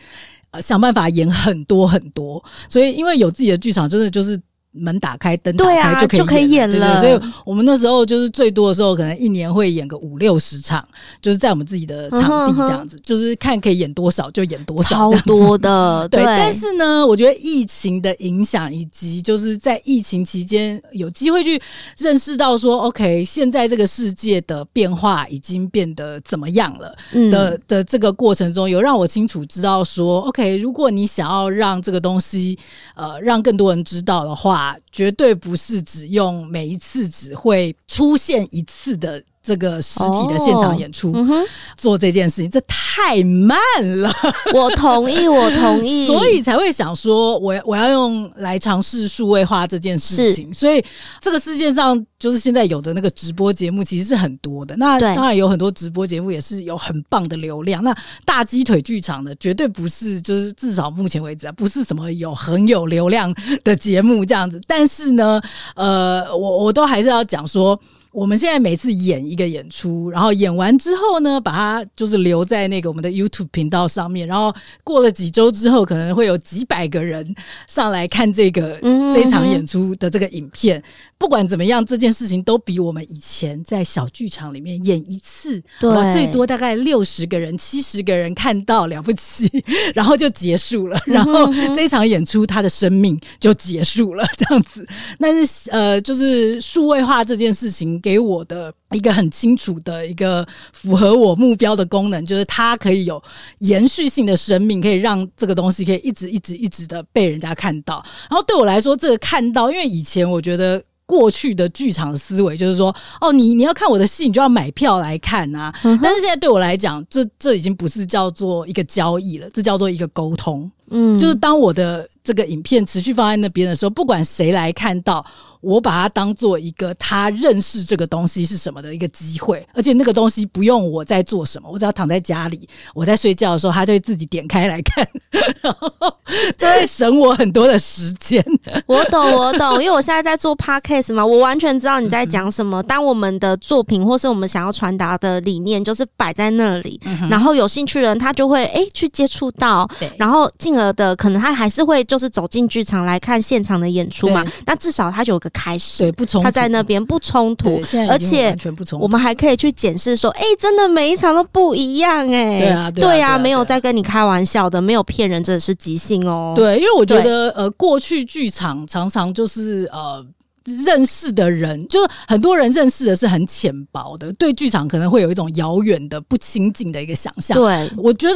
呃想办法演很多很多。所以因为有自己的剧场，真的就是。门打开，灯打开就可以就可以演了。所以我们那时候就是最多的时候，可能一年会演个五六十场，就是在我们自己的场地这样子，就是看可以演多少就演多少，超多的。对，但是呢，我觉得疫情的影响，以及就是在疫情期间有机会去认识到说，OK，现在这个世界的变化已经变得怎么样了的的这个过程中，有让我清楚知道说，OK，如果你想要让这个东西呃让更多人知道的话。绝对不是只用每一次只会出现一次的。这个实体的现场演出，哦嗯、做这件事情，这太慢了。我同意，我同意，所以才会想说，我我要用来尝试数位化这件事情。所以这个世界上，就是现在有的那个直播节目，其实是很多的。那当然有很多直播节目也是有很棒的流量。那大鸡腿剧场的绝对不是，就是至少目前为止啊，不是什么有很有流量的节目这样子。但是呢，呃，我我都还是要讲说。我们现在每次演一个演出，然后演完之后呢，把它就是留在那个我们的 YouTube 频道上面，然后过了几周之后，可能会有几百个人上来看这个这场演出的这个影片。不管怎么样，这件事情都比我们以前在小剧场里面演一次，对，最多大概六十个人、七十个人看到了不起，然后就结束了。然后这一场演出，他的生命就结束了，这样子。但是呃，就是数位化这件事情给我的一个很清楚的一个符合我目标的功能，就是它可以有延续性的生命，可以让这个东西可以一直一直一直的被人家看到。然后对我来说，这个看到，因为以前我觉得。过去的剧场思维就是说，哦，你你要看我的戏，你就要买票来看啊。嗯、但是现在对我来讲，这这已经不是叫做一个交易了，这叫做一个沟通。嗯，就是当我的这个影片持续放在那边的时候，不管谁来看到。我把它当做一个他认识这个东西是什么的一个机会，而且那个东西不用我在做什么，我只要躺在家里，我在睡觉的时候，他就会自己点开来看，然后 就会省我很多的时间。我懂，我懂，因为我现在在做 podcast 嘛，我完全知道你在讲什么。当我们的作品或是我们想要传达的理念就是摆在那里，然后有兴趣的人他就会哎去接触到，然后进而的可能他还是会就是走进剧场来看现场的演出嘛。那至少他就有个。开始对不冲突，他在那边不冲突，而且我们还可以去检视说，哎、欸，真的每一场都不一样、欸，哎，对啊，对啊，没有在跟你开玩笑的，没有骗人，真的是即兴哦。对，因为我觉得，呃，过去剧场常常就是呃，认识的人，就是很多人认识的是很浅薄的，对剧场可能会有一种遥远的、不亲近的一个想象。对，我觉得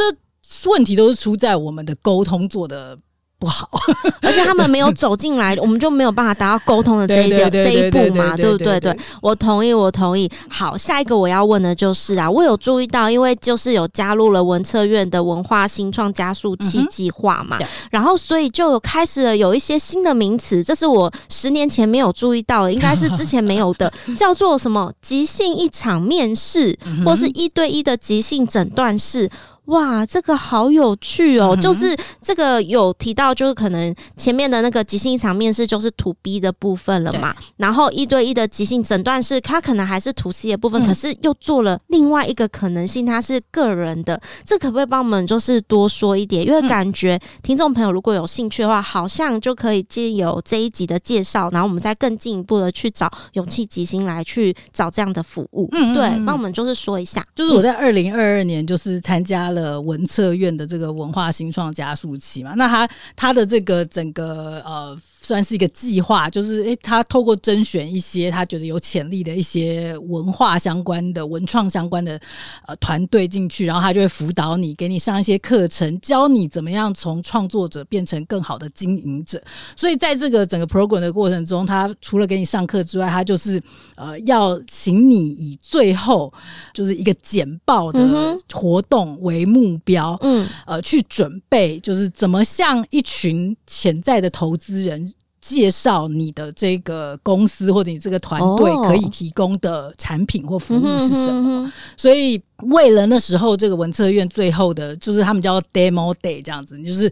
问题都是出在我们的沟通做的。不好，而且他们没有走进来，我们就没有办法达到沟通的这一点这一步嘛，对不对？对，我同意，我同意。好，下一个我要问的就是啊，我有注意到，因为就是有加入了文策院的文化新创加速器计划嘛，然后所以就有开始了有一些新的名词，这是我十年前没有注意到的，应该是之前没有的，叫做什么？即兴一场面试，或是一对一的即兴诊断室。哇，这个好有趣哦！嗯、就是这个有提到，就是可能前面的那个即兴一场面试就是 to B 的部分了嘛，然后一对一的即兴诊断是，它可能还是 to C 的部分，嗯、可是又做了另外一个可能性，它是个人的。这可不可以帮我们就是多说一点？因为感觉听众朋友如果有兴趣的话，好像就可以借由这一集的介绍，然后我们再更进一步的去找勇气即兴来去找这样的服务。嗯，对，帮我们就是说一下。就是我在二零二二年就是参加了。的，文策院的这个文化新创加速器嘛，那他他的这个整个呃，算是一个计划，就是诶，他透过甄选一些他觉得有潜力的一些文化相关的文创相关的呃团队进去，然后他就会辅导你，给你上一些课程，教你怎么样从创作者变成更好的经营者。所以在这个整个 program 的过程中，他除了给你上课之外，他就是呃要请你以最后就是一个简报的活动为目标，嗯，呃，去准备，就是怎么向一群潜在的投资人介绍你的这个公司或者你这个团队可以提供的产品或服务是什么。所以，为了那时候这个文策院最后的，就是他们叫 demo day 这样子，就是。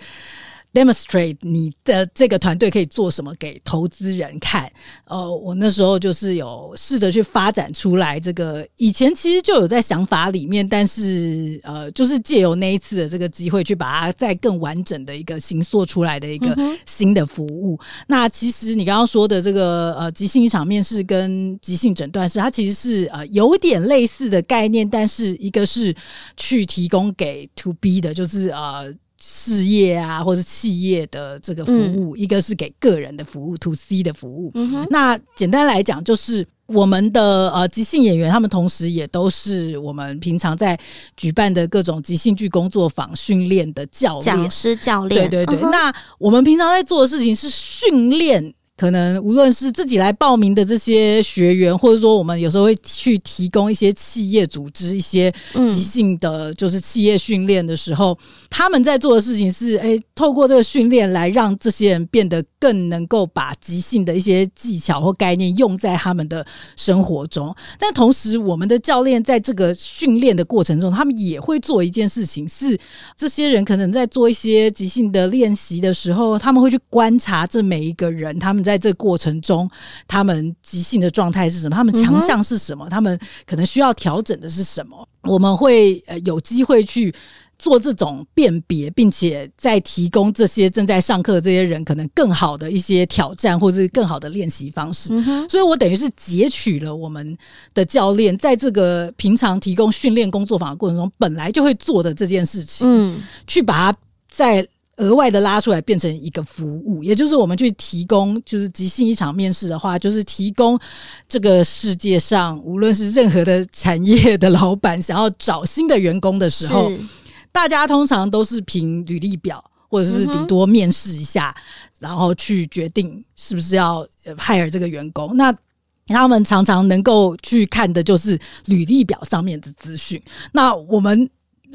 Demonstrate 你的这个团队可以做什么给投资人看？呃，我那时候就是有试着去发展出来这个，以前其实就有在想法里面，但是呃，就是借由那一次的这个机会，去把它再更完整的一个形塑出来的一个新的服务。嗯、那其实你刚刚说的这个呃，急性一场面试跟急性诊断室，它其实是呃有点类似的概念，但是一个是去提供给 to B 的，就是呃。事业啊，或者企业的这个服务，嗯、一个是给个人的服务，to C 的服务。嗯、那简单来讲，就是我们的呃即兴演员，他们同时也都是我们平常在举办的各种即兴剧工作坊训练的教练、讲师、教练。对对对。嗯、那我们平常在做的事情是训练。可能无论是自己来报名的这些学员，或者说我们有时候会去提供一些企业组织一些即兴的，就是企业训练的时候，他们在做的事情是，哎，透过这个训练来让这些人变得更能够把即兴的一些技巧或概念用在他们的生活中。但同时，我们的教练在这个训练的过程中，他们也会做一件事情，是这些人可能在做一些即兴的练习的时候，他们会去观察这每一个人，他们。在这个过程中，他们即兴的状态是什么？他们强项是什么？他们可能需要调整的是什么？我们会呃有机会去做这种辨别，并且再提供这些正在上课的这些人可能更好的一些挑战，或者是更好的练习方式。所以我等于是截取了我们的教练在这个平常提供训练工作坊的过程中本来就会做的这件事情，嗯，去把它在。额外的拉出来变成一个服务，也就是我们去提供，就是即兴一场面试的话，就是提供这个世界上无论是任何的产业的老板想要找新的员工的时候，大家通常都是凭履历表或者是顶多面试一下，嗯、然后去决定是不是要 hire 这个员工。那他们常常能够去看的就是履历表上面的资讯。那我们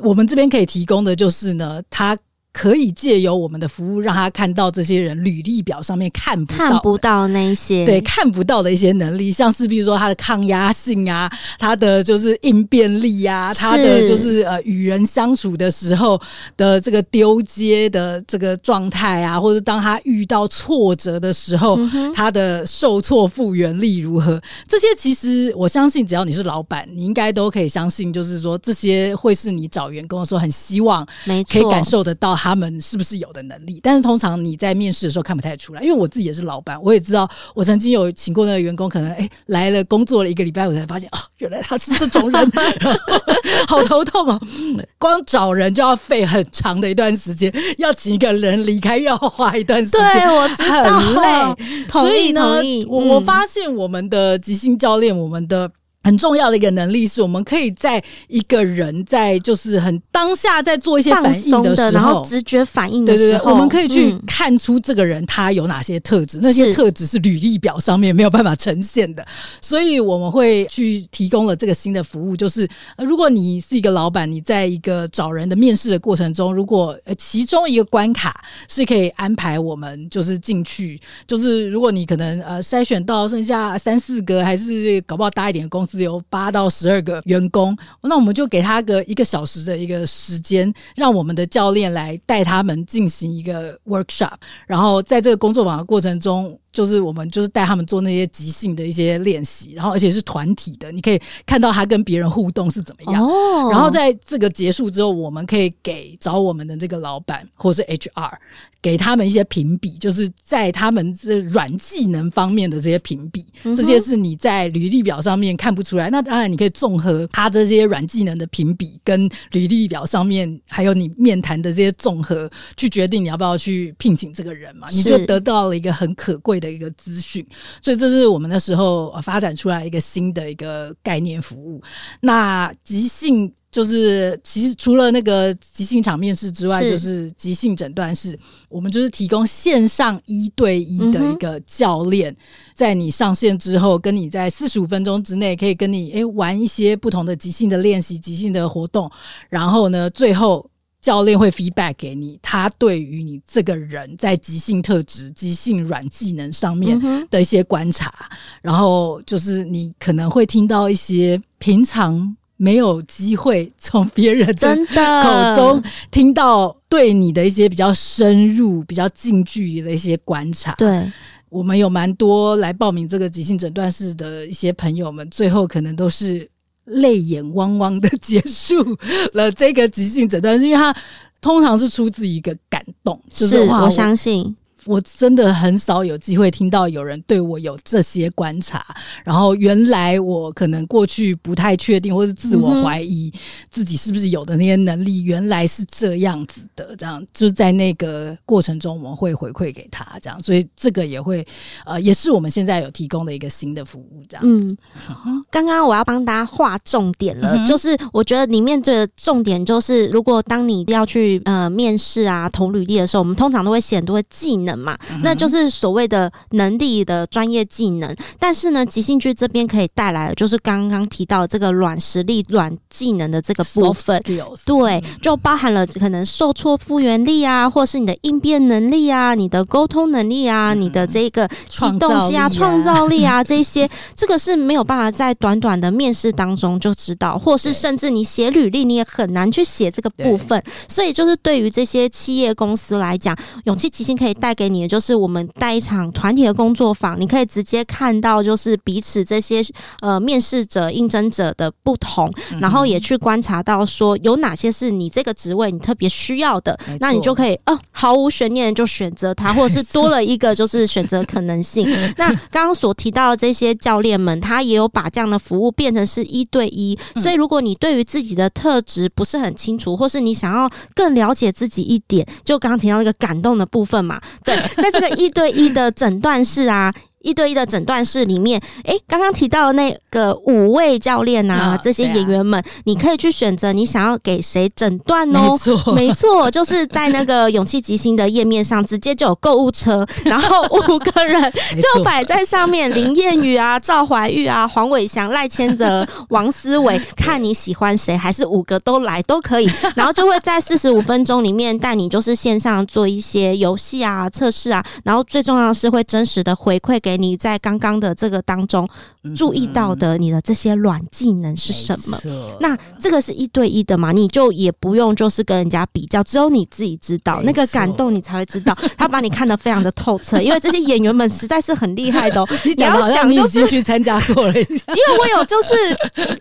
我们这边可以提供的就是呢，他。可以借由我们的服务，让他看到这些人履历表上面看不到看不到那些，对，看不到的一些能力，像是比如说他的抗压性啊，他的就是应变力啊，他的就是呃与人相处的时候的这个丢接的这个状态啊，或者当他遇到挫折的时候，嗯、他的受挫复原力如何？这些其实我相信，只要你是老板，你应该都可以相信，就是说这些会是你找员工的时候很希望，没错，可以感受得到他们是不是有的能力。但是通常你在面试的时候看不太出来，因为我自己也是老板，我也知道，我曾经有请过那个员工，可能哎、欸、来了工作了一个礼拜，我才发现哦，原来他是这种人，好头痛哦！光找人就要费很长的一段时间，要请一个人离开要花一段时间，对，我知道，很累。所以呢，我我发现我们的即兴教练，我们的。很重要的一个能力是，我们可以在一个人在就是很当下在做一些反应的时候，然后直觉反应的时候，对对对，我们可以去看出这个人他有哪些特质，嗯、那些特质是履历表上面没有办法呈现的。所以我们会去提供了这个新的服务，就是如果你是一个老板，你在一个找人的面试的过程中，如果其中一个关卡是可以安排我们就是进去，就是如果你可能呃筛选到剩下三四个，还是搞不好大一点的公司。只有八到十二个员工，那我们就给他个一个小时的一个时间，让我们的教练来带他们进行一个 workshop，然后在这个工作坊的过程中。就是我们就是带他们做那些即兴的一些练习，然后而且是团体的，你可以看到他跟别人互动是怎么样。哦，然后在这个结束之后，我们可以给找我们的这个老板或是 HR，给他们一些评比，就是在他们这软技能方面的这些评比，这些是你在履历表上面看不出来。那当然，你可以综合他这些软技能的评比跟履历表上面还有你面谈的这些综合，去决定你要不要去聘请这个人嘛？你就得到了一个很可贵的一个资讯，所以这是我们那时候发展出来一个新的一个概念服务。那即兴就是其实除了那个即兴场面试之外，就是即兴诊断室，我们就是提供线上一对一的一个教练，在你上线之后，跟你在四十五分钟之内可以跟你诶玩一些不同的即兴的练习、即兴的活动，然后呢，最后。教练会 feedback 给你，他对于你这个人在即兴特质、即兴软技能上面的一些观察，嗯、然后就是你可能会听到一些平常没有机会从别人的口中听到对你的一些比较深入、比较近距离的一些观察。对，我们有蛮多来报名这个急性诊断室的一些朋友们，最后可能都是。泪眼汪汪的结束 了这个即兴诊断，是因为他通常是出自一个感动，就是，是我相信。我真的很少有机会听到有人对我有这些观察，然后原来我可能过去不太确定，或是自我怀疑自己是不是有的那些能力，原来是这样子的。这样就是在那个过程中，我们会回馈给他，这样，所以这个也会呃，也是我们现在有提供的一个新的服务。这样，嗯，刚刚我要帮大家划重点了，就是我觉得里面这个重点就是，如果当你要去呃面试啊投履历的时候，我们通常都会写很多技能。嘛，那就是所谓的能力的专业技能。但是呢，即兴剧这边可以带来的，就是刚刚提到这个软实力、软技能的这个部分。对，就包含了可能受挫复原力啊，或是你的应变能力啊，你的沟通能力啊，你的这个机动性啊、创造力啊 这些，这个是没有办法在短短的面试当中就知道，或是甚至你写履历你也很难去写这个部分。所以，就是对于这些企业公司来讲，勇气即兴可以带。给你的就是我们带一场团体的工作坊，你可以直接看到就是彼此这些呃面试者、应征者的不同，然后也去观察到说有哪些是你这个职位你特别需要的，那你就可以哦毫无悬念就选择它，或者是多了一个就是选择可能性。那刚刚所提到的这些教练们，他也有把这样的服务变成是一对一，所以如果你对于自己的特质不是很清楚，或是你想要更了解自己一点，就刚刚提到那个感动的部分嘛。在这个一对一的诊断室啊，一对一的诊断室里面，哎，刚刚提到的那个五位教练啊，这些演员们，你可以去选择你想要给谁诊断哦。没错，没错，就是在那个勇气即兴的页面上，直接就有购物车，然后五个人就摆在上面，林燕宇啊、赵怀玉啊、黄伟翔、赖千泽、王思维，看你喜欢谁，还是五个都来都可以，然后就会在四十五分钟里面带你就是线上做一些游戏啊、测试啊，然后最重要的是会真实的回馈给。你在刚刚的这个当中注意到的你的这些软技能是什么？那这个是一对一的嘛？你就也不用就是跟人家比较，只有你自己知道那个感动，你才会知道。他把你看得非常的透彻，因为这些演员们实在是很厉害的。你要想，你已经去参加过了，因为我有就是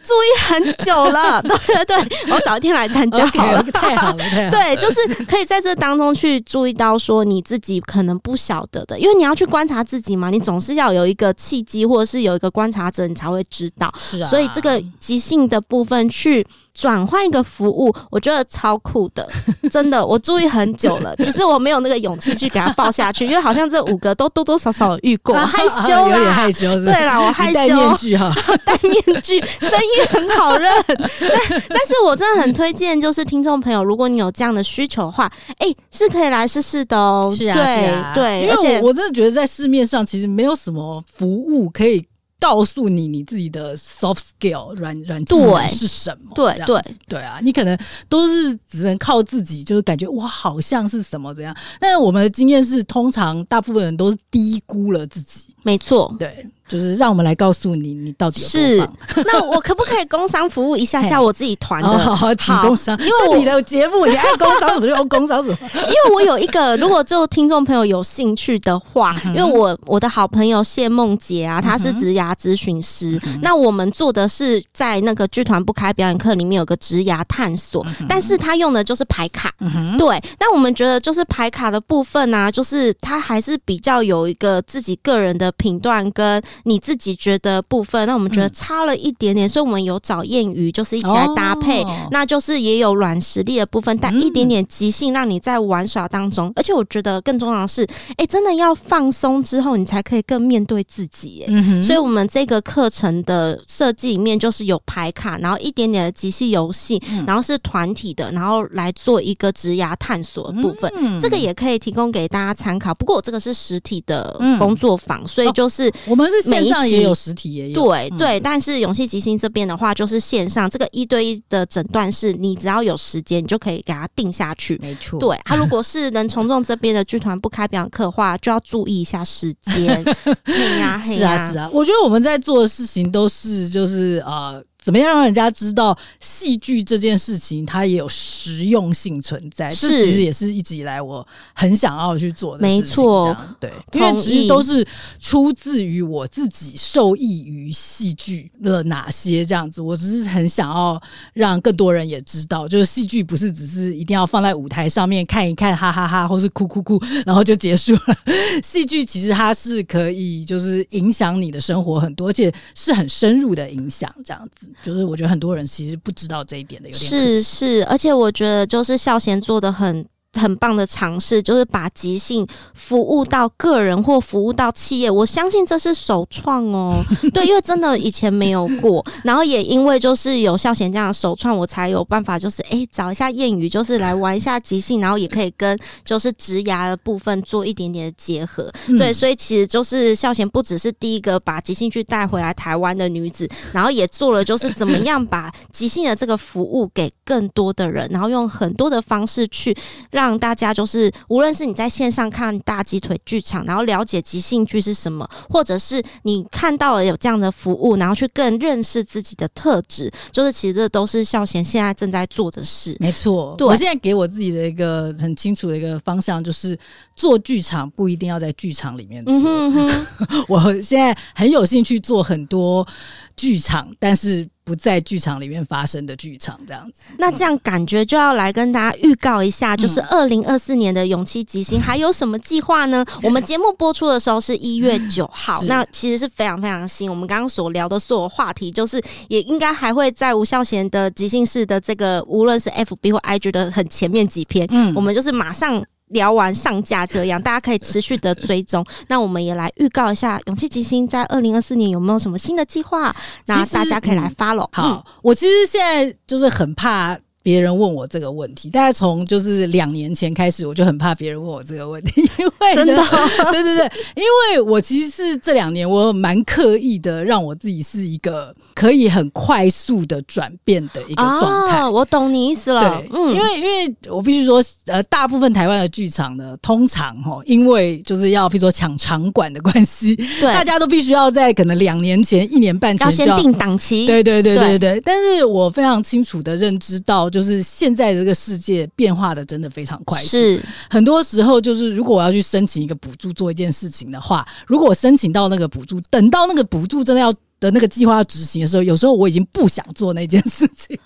注意很久了。对对对，我早一天来参加好了，太好了，对，就是可以在这当中去注意到说你自己可能不晓得的，因为你要去观察自己嘛，你。总是要有一个契机，或者是有一个观察者，你才会知道。是啊，所以这个即兴的部分去转换一个服务，我觉得超酷的，真的。我注意很久了，只是我没有那个勇气去给他报下去，因为好像这五个都多多少少有遇过，害羞啦，有点害羞是是。对啦，我害羞。戴面具哈，戴面具，声音很好认。但但是我真的很推荐，就是听众朋友，如果你有这样的需求的话，哎、欸，是可以来试试的哦。是啊，对是啊，对，因为我我真的觉得在市面上其实没有什么服务可以。告诉你你自己的 soft skill 软软技能是什么？对对对啊，你可能都是只能靠自己，就是感觉哇，好像是什么怎样。但是我们的经验是，通常大部分人都是低估了自己。没错，对。就是让我们来告诉你，你到底有。是，那我可不可以工商服务一下下我自己团的？好，好，请工商，因为你的节目你爱工商怎么 就工商什么。因为我有一个，如果就听众朋友有兴趣的话，因为我我的好朋友谢梦杰啊，他是职牙咨询师。那我们做的是在那个剧团不开表演课里面有个职牙探索，但是他用的就是排卡。对，那我们觉得就是排卡的部分呢，就是他还是比较有一个自己个人的评断跟。你自己觉得部分，那我们觉得差了一点点，嗯、所以我们有找谚语，就是一起来搭配，哦、那就是也有软实力的部分，但一点点即兴，让你在玩耍当中。嗯、而且我觉得更重要的是，哎、欸，真的要放松之后，你才可以更面对自己。哎、嗯，所以我们这个课程的设计里面就是有排卡，然后一点点的即兴游戏，然后是团体的，然后来做一个职涯探索的部分。嗯、这个也可以提供给大家参考。不过我这个是实体的工作坊，嗯、所以就是、哦、我们是。线上也有，实体也有。对对，但是勇气吉星这边的话，就是线上这个一对一的诊断是，你只要有时间，你就可以给他定下去。没错，对他如果是能从众这边的剧团不开表演课的话，就要注意一下时间。嘿呀，嘿呀，是啊，是啊，我觉得我们在做的事情都是就是呃。怎么样让人家知道戏剧这件事情，它也有实用性存在？是这其实也是一直以来我很想要去做的事情。没错，对，因为其实都是出自于我自己受益于戏剧了哪些这样子。我只是很想要让更多人也知道，就是戏剧不是只是一定要放在舞台上面看一看，哈哈哈哈，或是哭哭哭，然后就结束了。戏剧其实它是可以就是影响你的生活很多，而且是很深入的影响这样子。就是我觉得很多人其实不知道这一点的，有点是是，而且我觉得就是孝贤做的很。很棒的尝试，就是把即兴服务到个人或服务到企业，我相信这是首创哦。对，因为真的以前没有过，然后也因为就是有孝贤这样的首创，我才有办法就是哎、欸、找一下谚语，就是来玩一下即兴，然后也可以跟就是职涯的部分做一点点的结合。对，所以其实就是孝贤不只是第一个把即兴剧带回来台湾的女子，然后也做了就是怎么样把即兴的这个服务给更多的人，然后用很多的方式去。让大家就是，无论是你在线上看大鸡腿剧场，然后了解即兴剧是什么，或者是你看到了有这样的服务，然后去更认识自己的特质，就是其实这都是孝贤现在正在做的事。没错，对，我现在给我自己的一个很清楚的一个方向，就是做剧场不一定要在剧场里面做。嗯哼哼 我现在很有兴趣做很多剧场，但是。不在剧场里面发生的剧场这样子，那这样感觉就要来跟大家预告一下，就是二零二四年的勇气即兴还有什么计划呢？我们节目播出的时候是一月九号，那其实是非常非常新。我们刚刚所聊的所有话题，就是也应该还会在吴孝贤的即兴式的这个，无论是 FB 或 IG 的很前面几篇，嗯，我们就是马上。聊完上架这样，大家可以持续的追踪。那我们也来预告一下，勇气吉星在二零二四年有没有什么新的计划？那大家可以来 follow。嗯、好，嗯、我其实现在就是很怕。别人问我这个问题，大概从就是两年前开始，我就很怕别人问我这个问题，因为真的，对对对，因为我其实是这两年我蛮刻意的让我自己是一个可以很快速的转变的一个状态。哦，我懂你意思了，对，嗯，因为因为我必须说，呃，大部分台湾的剧场呢，通常哈，因为就是要比如说抢场馆的关系，对，大家都必须要在可能两年前、一年半前就要，要先定档期，对对对对对，对。但是我非常清楚的认知到。就是现在这个世界变化的真的非常快，是很多时候就是如果我要去申请一个补助做一件事情的话，如果我申请到那个补助，等到那个补助真的要。的那个计划要执行的时候，有时候我已经不想做那件事情。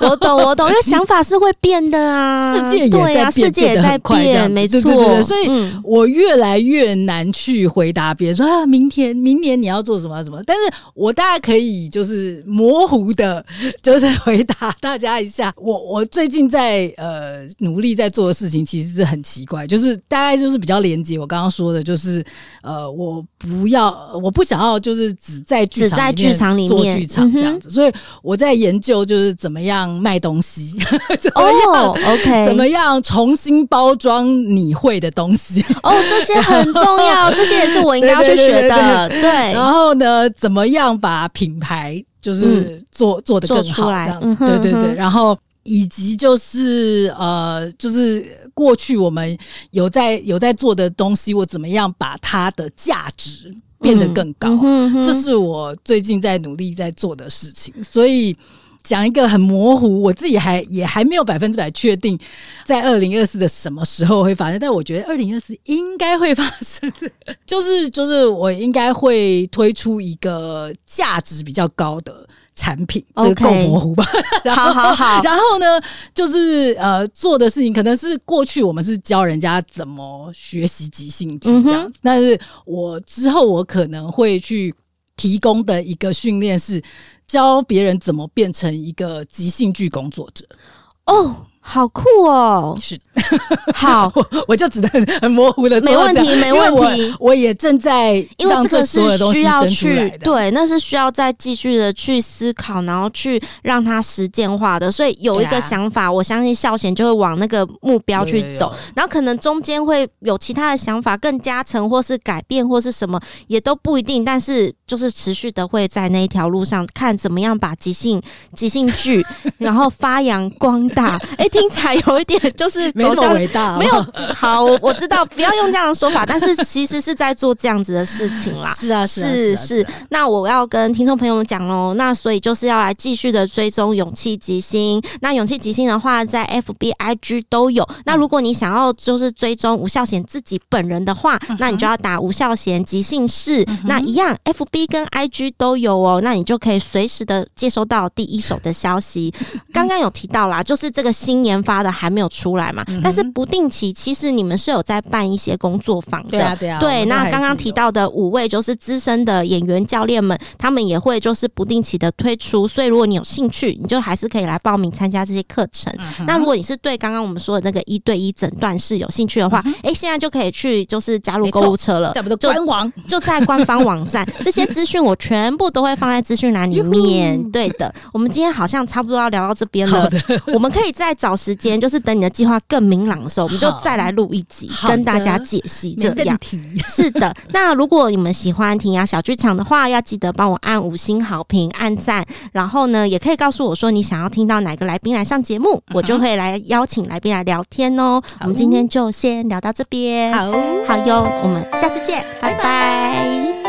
我懂，我懂，因为想法是会变的啊，世界也在变，世界也在变，没错，对对对。所以我越来越难去回答别人说啊，明天、明年你要做什么什么。但是我大概可以就是模糊的，就是回答大家一下。我 我最近在呃努力在做的事情，其实是很奇怪，就是大概就是比较连接我刚刚说的，就是呃，我不要，我不想要，就是只在剧场。在剧场里面做剧场这样子，所以我在研究就是怎么样卖东西，哦，OK，怎么样重新包装你会的东西？哦，这些很重要，这些也是我应该要去学的。对，然后呢，怎么样把品牌就是做做的更好这样子？对对对，然后以及就是呃，就是过去我们有在有在做的东西，我怎么样把它的价值。变得更高，嗯嗯、这是我最近在努力在做的事情。所以讲一个很模糊，我自己还也还没有百分之百确定在二零二四的什么时候会发生，但我觉得二零二四应该会发生，就是就是我应该会推出一个价值比较高的。产品这个够模糊吧 好好好。然后呢，就是呃，做的事情可能是过去我们是教人家怎么学习即兴剧这样子，嗯、但是我之后我可能会去提供的一个训练是教别人怎么变成一个即兴剧工作者哦。好酷哦！是 好 我，我就只能很模糊的说，没问题，没问题。我，我也正在，因为这个是需要去对，那是需要再继续的去思考，然后去让它实践化的。所以有一个想法，啊、我相信孝贤就会往那个目标去走。有有有然后可能中间会有其他的想法，更加成或是改变或是什么，也都不一定。但是就是持续的会在那一条路上看怎么样把即兴即兴剧，然后发扬光大。哎。听起来有一点就是没那么伟大，没有好，我我知道不要用这样的说法，但是其实是在做这样子的事情啦。是啊，是啊是是。那我要跟听众朋友们讲喽，那所以就是要来继续的追踪勇气即兴。那勇气即兴的话，在 FB、IG 都有。那如果你想要就是追踪吴孝贤自己本人的话，那你就要打吴孝贤即兴室。那一样，FB 跟 IG 都有哦。那你就可以随时的接收到第一手的消息。刚刚有提到啦，就是这个新。研发的还没有出来嘛？嗯、但是不定期，其实你们是有在办一些工作坊的。对啊，对啊。对，那刚刚提到的五位就是资深的演员教练们，他们也会就是不定期的推出。所以如果你有兴趣，你就还是可以来报名参加这些课程。嗯、那如果你是对刚刚我们说的那个一对一诊断室有兴趣的话，哎、嗯欸，现在就可以去就是加入购物车了。官网就，就在官方网站，这些资讯我全部都会放在资讯栏里面。对的，我们今天好像差不多要聊到这边了。我们可以再找。时间就是等你的计划更明朗的时候，我们就再来录一集，跟大家解析这样。是的，那如果你们喜欢庭雅小剧场的话，要记得帮我按五星好评、按赞，然后呢，也可以告诉我说你想要听到哪个来宾来上节目，我就会来邀请来宾来聊天哦。我们今天就先聊到这边，好，好哟，我们下次见，拜拜。